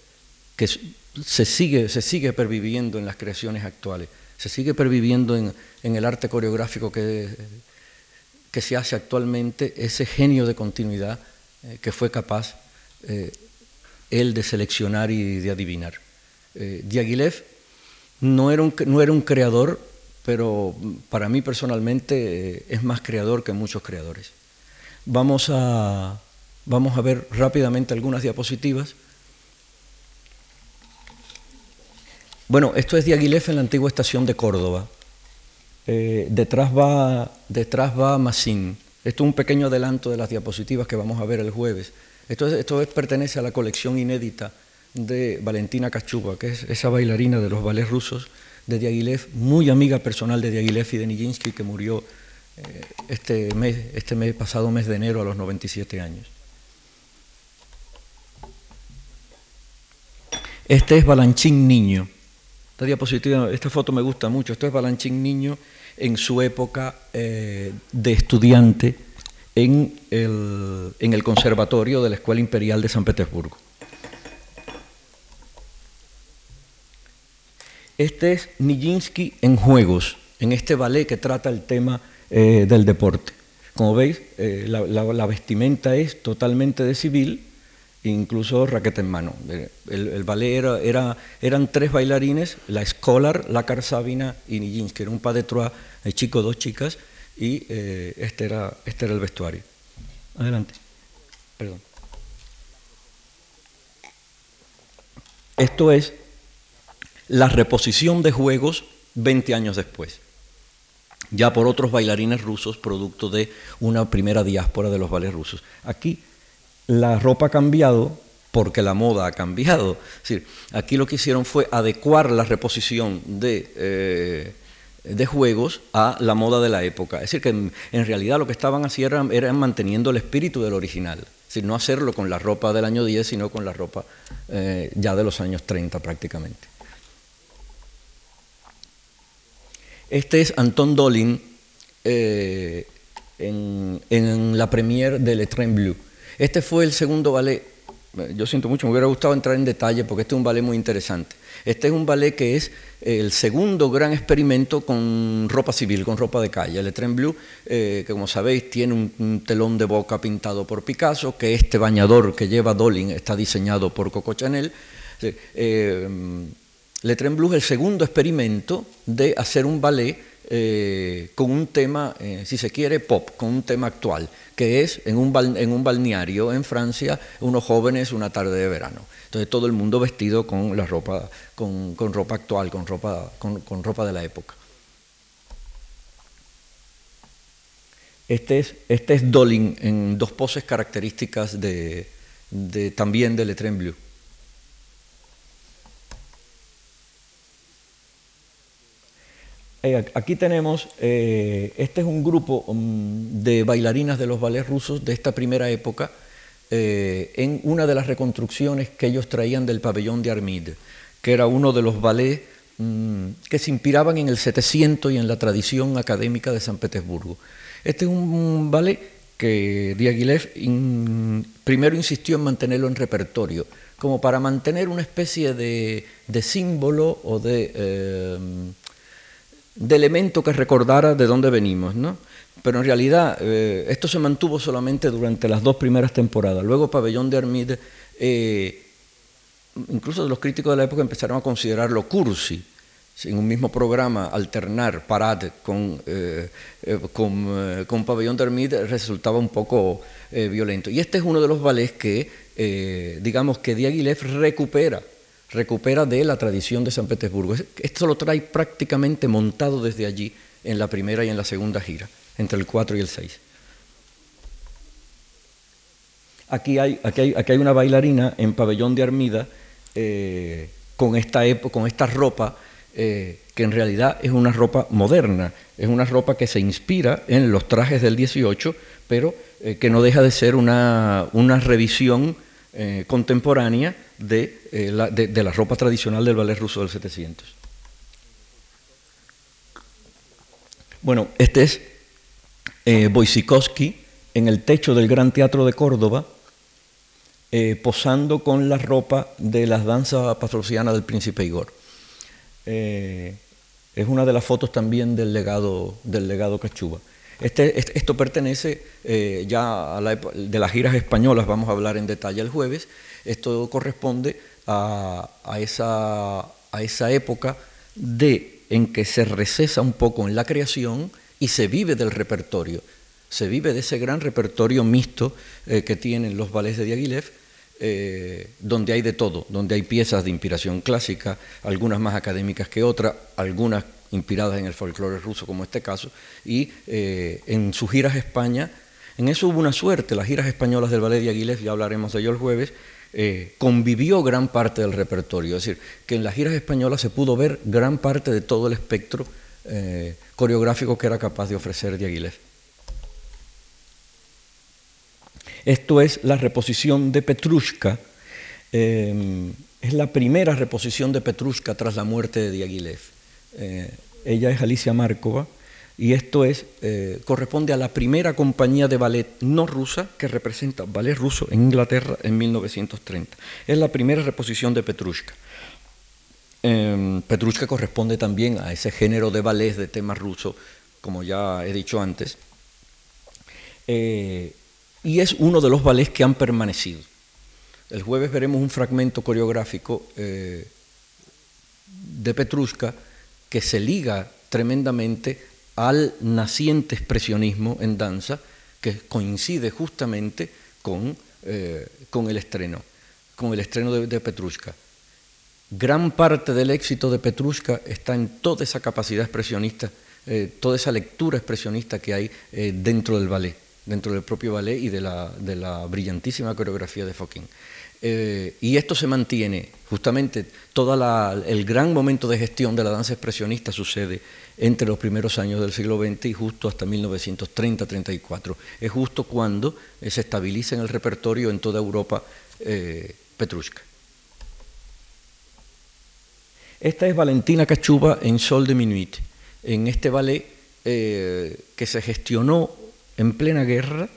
Speaker 2: que se sigue, se sigue perviviendo en las creaciones actuales, se sigue perviviendo en, en el arte coreográfico que que se hace actualmente ese genio de continuidad eh, que fue capaz eh, él de seleccionar y de adivinar. Diaghilev no era, un, no era un creador, pero para mí personalmente es más creador que muchos creadores. Vamos a, vamos a ver rápidamente algunas diapositivas. Bueno, esto es Diaghilev en la antigua estación de Córdoba. Eh, detrás va, detrás va Massin. Esto es un pequeño adelanto de las diapositivas que vamos a ver el jueves. Esto, esto pertenece a la colección inédita de Valentina Kachuba, que es esa bailarina de los ballets rusos de Diaghilev, muy amiga personal de Diaghilev y de Nijinsky, que murió eh, este, mes, este mes, pasado mes de enero a los 97 años. Este es Balanchín Niño. Esta diapositiva, esta foto me gusta mucho. Esto es Balanchín Niño en su época eh, de estudiante en el, en el conservatorio de la Escuela Imperial de San Petersburgo. Este es Nijinsky en juegos, en este ballet que trata el tema eh, del deporte. Como veis, eh, la, vestimenta es totalmente de civil, incluso raqueta en mano. El, ballet era, eran tres bailarines, la Scholar, la Karsavina y Nijinsky, era un pas de trois, el chico, dos chicas, y eh, este, era, este era el vestuario. Adelante. Perdón. Esto es la reposición de juegos 20 años después, ya por otros bailarines rusos, producto de una primera diáspora de los ballets rusos. Aquí la ropa ha cambiado porque la moda ha cambiado. Aquí lo que hicieron fue adecuar la reposición de, eh, de juegos a la moda de la época. Es decir, que en, realidad lo que estaban haciendo era, manteniendo el espíritu del original. Es decir, no hacerlo con la ropa del año 10, sino con la ropa eh, ya de los años 30 prácticamente. Este es Anton Dolin eh, en, la premiere de Le Train Bleu. Este fue el segundo ballet. Yo siento mucho, me hubiera gustado entrar en detalle porque este es un ballet muy interesante. Este es un ballet que es el segundo gran experimento con ropa civil, con ropa de calle. El Tren Blue, eh, que como sabéis tiene un, telón de boca pintado por Picasso, que este bañador que lleva Dolin está diseñado por Coco Chanel. Eh, Le Tren Blue es el segundo experimento de hacer un ballet eh, con un tema, eh, si se quiere, pop, con un tema actual, que es en un, balneario en Francia, unos jóvenes una tarde de verano. Entonces todo el mundo vestido con la ropa, con, ropa actual, con ropa, con, ropa de la época. Este es, este es Dolin en dos poses características de, de también de Le Trembleu. Eh, aquí tenemos, eh, este es un grupo um, de bailarinas de los ballets rusos de esta primera época, eh, en una de las reconstrucciones que ellos traían del pabellón de Armide, que era uno de los ballets mm, que se inspiraban en el 700 y en la tradición académica de San Petersburgo. Este es un ballet que Diaghilev primero insistió en mantenerlo en repertorio, como para mantener una especie de, símbolo o de de elemento que recordara de dónde venimos, ¿no? Pero en realidad eh, esto se mantuvo solamente durante las dos primeras temporadas. Luego Pabellón de Armide, eh, incluso los críticos de la época empezaron a considerarlo cursi, en un mismo programa alternar parade con, eh, con, con, Pabellón de Armide resultaba un poco violento. Y este es uno de los ballets que, digamos, que Diaghilev recupera recupera de la tradición de San Petersburgo. Esto lo trae prácticamente montado desde allí en la primera y en la segunda gira, entre el 4 y el 6. Aquí hay, aquí hay, una bailarina en pabellón de Armida eh, con, esta con esta ropa eh, que en realidad es una ropa moderna, es una ropa que se inspira en los trajes del 18, pero eh, que no deja de ser una, una revisión contemporánea eh, de, la, ropa tradicional del ballet ruso del 700. Bueno, este es eh, en el techo del Gran Teatro de Córdoba, eh, posando con la ropa de las danzas patrocianas del príncipe Igor. Eh, es una de las fotos también del legado, del legado Cachuba. Este, esto pertenece ya a la, de las giras españolas, vamos a hablar en detalle el jueves, esto corresponde a, esa, época de, en que se recesa un poco en la creación y se vive del repertorio. Se vive de ese gran repertorio mixto eh, que tienen los ballets de Diaghilev, eh, donde hay de todo, donde hay piezas de inspiración clásica, algunas más académicas que otras, algunas inspiradas en el folclore ruso, como este caso, y eh, en sus giras a España, en eso hubo una suerte, las giras españolas del ballet de Aguilef, ya hablaremos de ello el jueves, eh, convivió gran parte del repertorio. Es decir, que en las giras españolas se pudo ver gran parte de todo el espectro eh, coreográfico que era capaz de ofrecer Diaghilev. Esto es la reposición de Petrushka. Eh, es la primera reposición de Petrushka tras la muerte de Diaghilev. ella es Alicia Markova y esto es, eh, corresponde a la primera compañía de ballet no rusa que representa ballet ruso en Inglaterra en 1930. Es la primera reposición de Petrushka. Eh, Petrushka corresponde también a ese género de ballet de tema ruso, como ya he dicho antes, eh, y es uno de los ballets que han permanecido. El jueves veremos un fragmento coreográfico eh, de Petrushka que se liga tremendamente al naciente expresionismo en danza que coincide justamente con, eh, con el estreno, con el estreno de, Petrushka. Gran parte del éxito de Petrushka está en toda esa capacidad expresionista, eh, toda esa lectura expresionista que hay eh, dentro del ballet, dentro del propio ballet y de de la brillantísima coreografía de Fokin. y esto se mantiene, justamente todo el gran momento de gestión de la danza expresionista sucede entre los primeros años del siglo XX y justo hasta 1930-34. Es justo cuando eh, se estabiliza en el repertorio en toda Europa eh, Petrushka. Esta es Valentina Cachuba en Sol de Minuit, en este ballet eh, que se gestionó en plena guerra.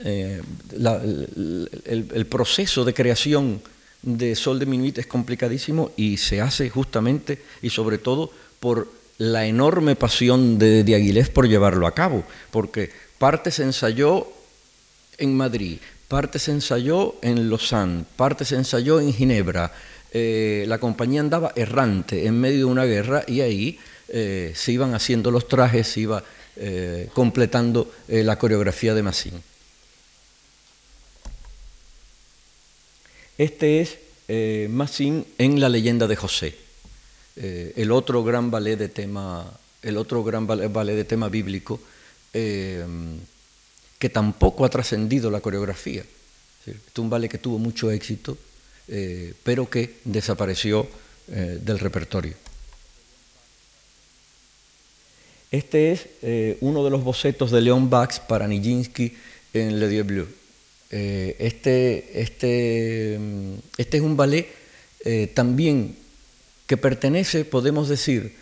Speaker 2: el, el, proceso de creación de Sol de Minuit es complicadísimo y se hace justamente y sobre todo por la enorme pasión de, Aguilés por llevarlo a cabo, porque parte se ensayó en Madrid, parte se ensayó en Lausanne, parte se ensayó en Ginebra. Eh, la compañía andaba errante en medio de una guerra y ahí eh, se iban haciendo los trajes, se iba eh, completando la coreografía de Massín. Este es Massín en La leyenda de José. Eh, el otro gran ballet de tema, el otro gran ballet, de tema bíblico que tampoco ha trascendido la coreografía. Es un ballet que tuvo mucho éxito, pero que desapareció del repertorio. Este es eh, uno de los bocetos de Leon Bax para Nijinsky en Le Dieu Bleu. Eh, este, este, este, es un ballet eh, también que pertenece, podemos decir,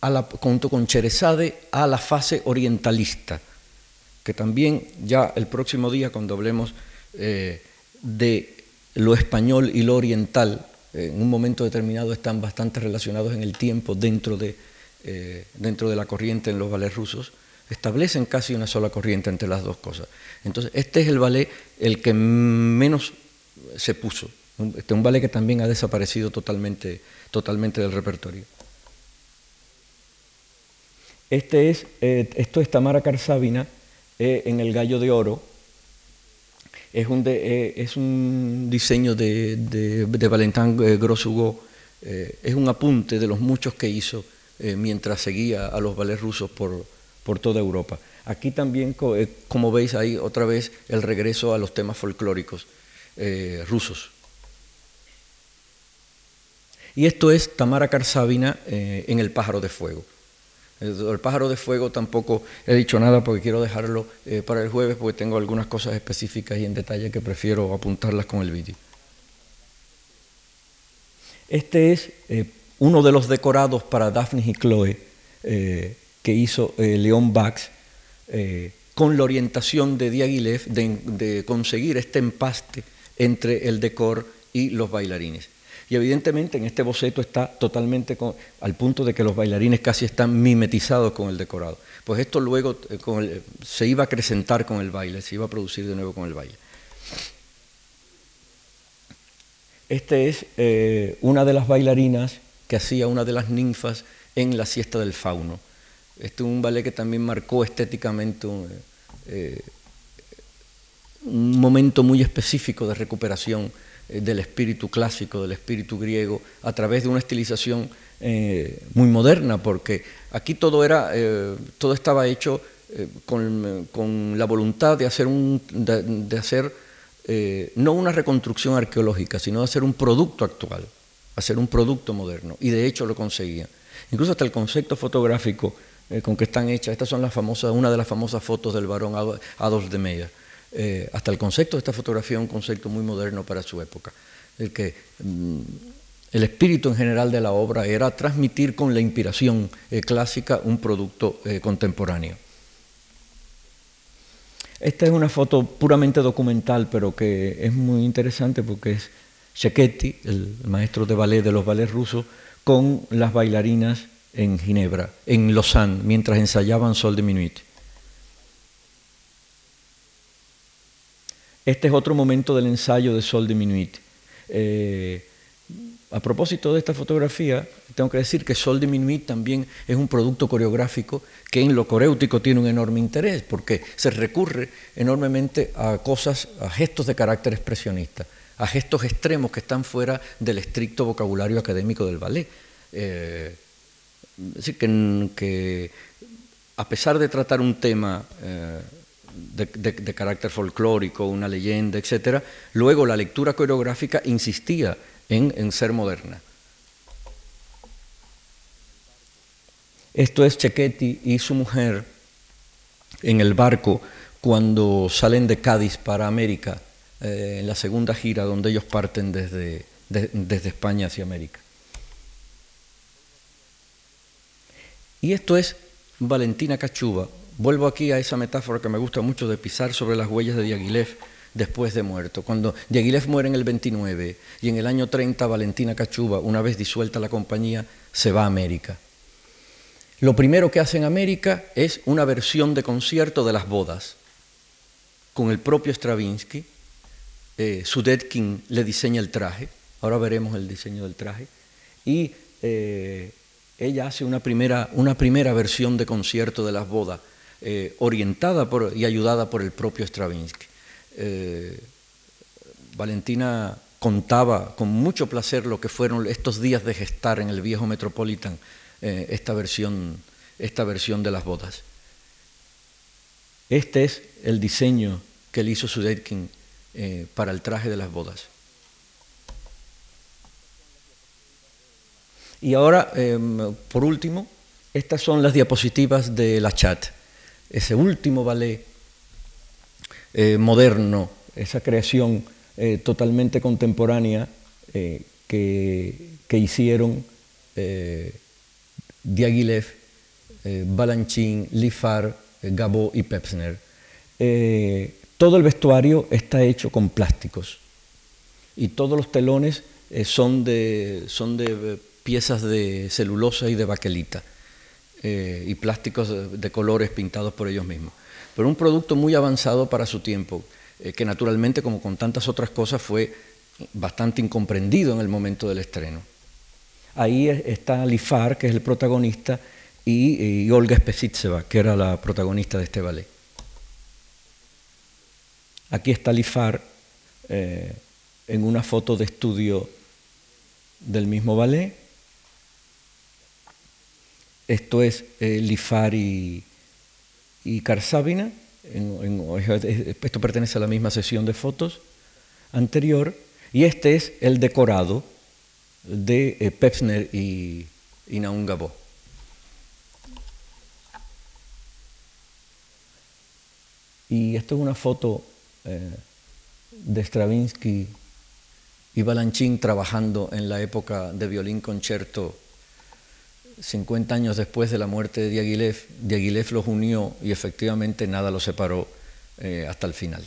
Speaker 2: a la, junto con Cherezade, a la fase orientalista, que también ya el próximo día, cuando hablemos de lo español y lo oriental, en un momento determinado están bastante relacionados en el tiempo dentro de eh, dentro de la corriente en los ballets rusos, establecen casi una sola corriente entre las dos cosas. Entonces, este es el ballet el que menos se puso. Este es un ballet que también ha desaparecido totalmente, totalmente del repertorio. Este es, eh, esto es Tamara Karsavina eh, en El Gallo de Oro. Es un, es un diseño de, de, de Valentin Grossugo. es un apunte de los muchos que hizo eh, mientras seguía a los ballets rusos por, por toda Europa. Aquí también, eh, como veis ahí otra vez, el regreso a los temas folclóricos eh, rusos. Y esto es Tamara Karsavina en El pájaro de fuego. El pájaro de fuego tampoco he dicho nada porque quiero dejarlo para el jueves porque tengo algunas cosas específicas y en detalle que prefiero apuntarlas con el vídeo. Este es uno de los decorados para Daphne y Chloe eh, que hizo eh, León Bax, eh, con la orientación de Diaghilev de, de, conseguir este empaste entre el decor y los bailarines. Y evidentemente en este boceto está totalmente al punto de que los bailarines casi están mimetizados con el decorado. Pues esto luego se iba a acrecentar con el baile, se iba a producir de nuevo con el baile. Este es una de las bailarinas que hacía una de las ninfas en la siesta del fauno. Este es un ballet que también marcó estéticamente eh, un, momento muy específico de recuperación eh, del espíritu clásico, del espíritu griego, a través de una estilización eh, muy moderna, porque aquí todo, era, todo estaba hecho con, la voluntad de hacer, un, de hacer no una reconstrucción arqueológica, sino de hacer un producto actual hacer un producto moderno, y de hecho lo conseguían. Incluso hasta el concepto fotográfico eh, con que están hechas, estas son las famosas, una de las famosas fotos del varón Adolf de Meyer. Eh, hasta el concepto de esta fotografía es un concepto muy moderno para su época, el que mm, el espíritu en general de la obra era transmitir con la inspiración eh, clásica un producto contemporáneo. Esta es una foto puramente documental, pero que es muy interesante porque es Cecchetti, el maestro de ballet de los ballets rusos, con las bailarinas en Ginebra, en Lausanne, mientras ensayaban Sol de Minuit. Este es otro momento del ensayo de Sol de Minuit. Eh, a propósito de esta fotografía, tengo que decir que Sol de Minuit también es un producto coreográfico que en lo coréutico tiene un enorme interés, porque se recurre enormemente a cosas, a gestos de carácter expresionista a gestos extremos que están fuera del estricto vocabulario académico del ballet. Eh, es decir, que, a pesar de tratar un tema eh, de, carácter folclórico, una leyenda, etc., luego la lectura coreográfica insistía en, ser moderna. Esto es Chequetti y su mujer en el barco cuando salen de Cádiz para América eh, en la segunda gira donde ellos parten desde, desde España hacia América. Y esto es Valentina Cachuba. Vuelvo aquí a esa metáfora que me gusta mucho de pisar sobre las huellas de Diaghilev después de muerto. Cuando Diaghilev muere en el 29 y en el año 30 Valentina Cachuba, una vez disuelta la compañía, se va a América. Lo primero que hace en América es una versión de concierto de las bodas, con el propio Stravinsky, eh, Sudetkin le diseña el traje, ahora veremos el diseño del traje, y eh, ella hace una primera, una primera versión de concierto de las bodas, eh, orientada por, y ayudada por el propio Stravinsky. Valentina contaba con mucho placer lo que fueron estos días de gestar en el viejo Metropolitan esta versión esta versión de las bodas. Este es el diseño que él hizo Sudetkin eh, para el traje de las bodas. Y ahora, em, por último, estas son las diapositivas de la chat, ese último ballet eh, moderno, esa creación eh, totalmente contemporánea eh, que, hicieron Diaghilev, Balanchine, Lifar, Gabot y Pepsner. todo el vestuario está hecho con plásticos y todos los telones son de, son de piezas de celulosa y de baquelita y plásticos de colores pintados por ellos mismos pero un producto muy avanzado para su tiempo, eh, que naturalmente, como con tantas otras cosas, fue bastante incomprendido en el momento del estreno. Ahí está Lifar, que es el protagonista, y, Olga Spesitseva, que era la protagonista de este ballet. Aquí está Lifar eh, en una foto de estudio del mismo ballet. Esto es eh, Lifar y, y esto pertenece a la misma sesión de fotos anterior, y este es el decorado de eh, Pepsner y, y Naum Y esto es una foto eh, de Stravinsky y Balanchín trabajando en la época de violín concierto 50 años después de la muerte de Diaghilev, Diaghilev los unió y efectivamente nada los separó eh, hasta el final.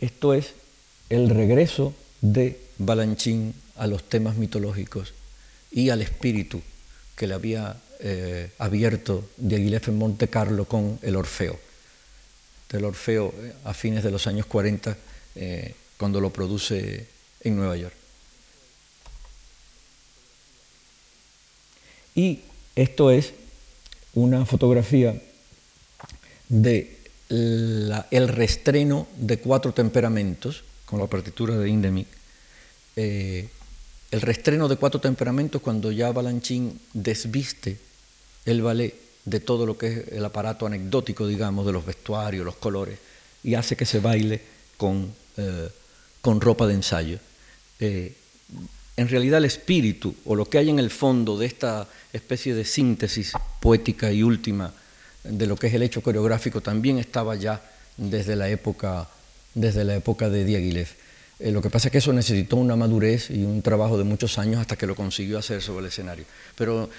Speaker 2: Esto es el regreso de Balanchín a los temas mitológicos y al espíritu que le había eh, abierto Diaghilev en Monte Carlo con el Orfeo. Del Orfeo eh, a fines de los años 40, cuando lo produce en Nueva York. Y esto es una fotografía de el restreno de cuatro temperamentos, con la partitura de Indemic. Eh, el restreno de cuatro temperamentos cuando ya Balanchín desviste el ballet de todo lo que es el aparato anecdótico, digamos, de los vestuarios, los colores, y hace que se baile con, eh, con ropa de ensayo. Eh, en realidad el espíritu o lo que hay en el fondo de esta especie de síntesis poética y última de lo que es el hecho coreográfico también estaba ya desde la época, desde la época de Diaghilev. Eh, lo que pasa es que eso necesitó una madurez y un trabajo de muchos años hasta que lo consiguió hacer sobre el escenario. Pero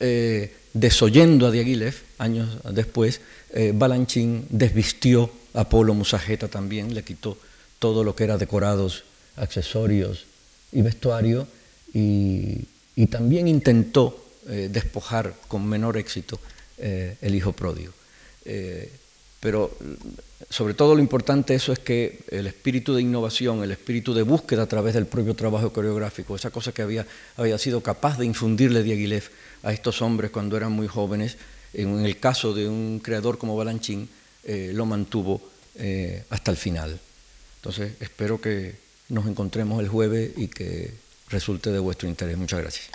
Speaker 2: eh, desoyendo a Diaghilev, años después, eh, Balanchín desvistió a Polo Musageta también, le quitó todo lo que era decorados, accesorios, y vestuario y, también intentó eh, despojar con menor éxito eh, el hijo pródigo. Eh, pero sobre todo lo importante eso es que el espíritu de innovación, el espíritu de búsqueda a través del propio trabajo coreográfico, esa cosa que había, había sido capaz de infundirle Diaghilev a estos hombres cuando eran muy jóvenes, en el caso de un creador como Balanchín, lo mantuvo hasta el final. Entonces espero que nos encontremos el jueves y que resulte de vuestro interés. Muchas gracias.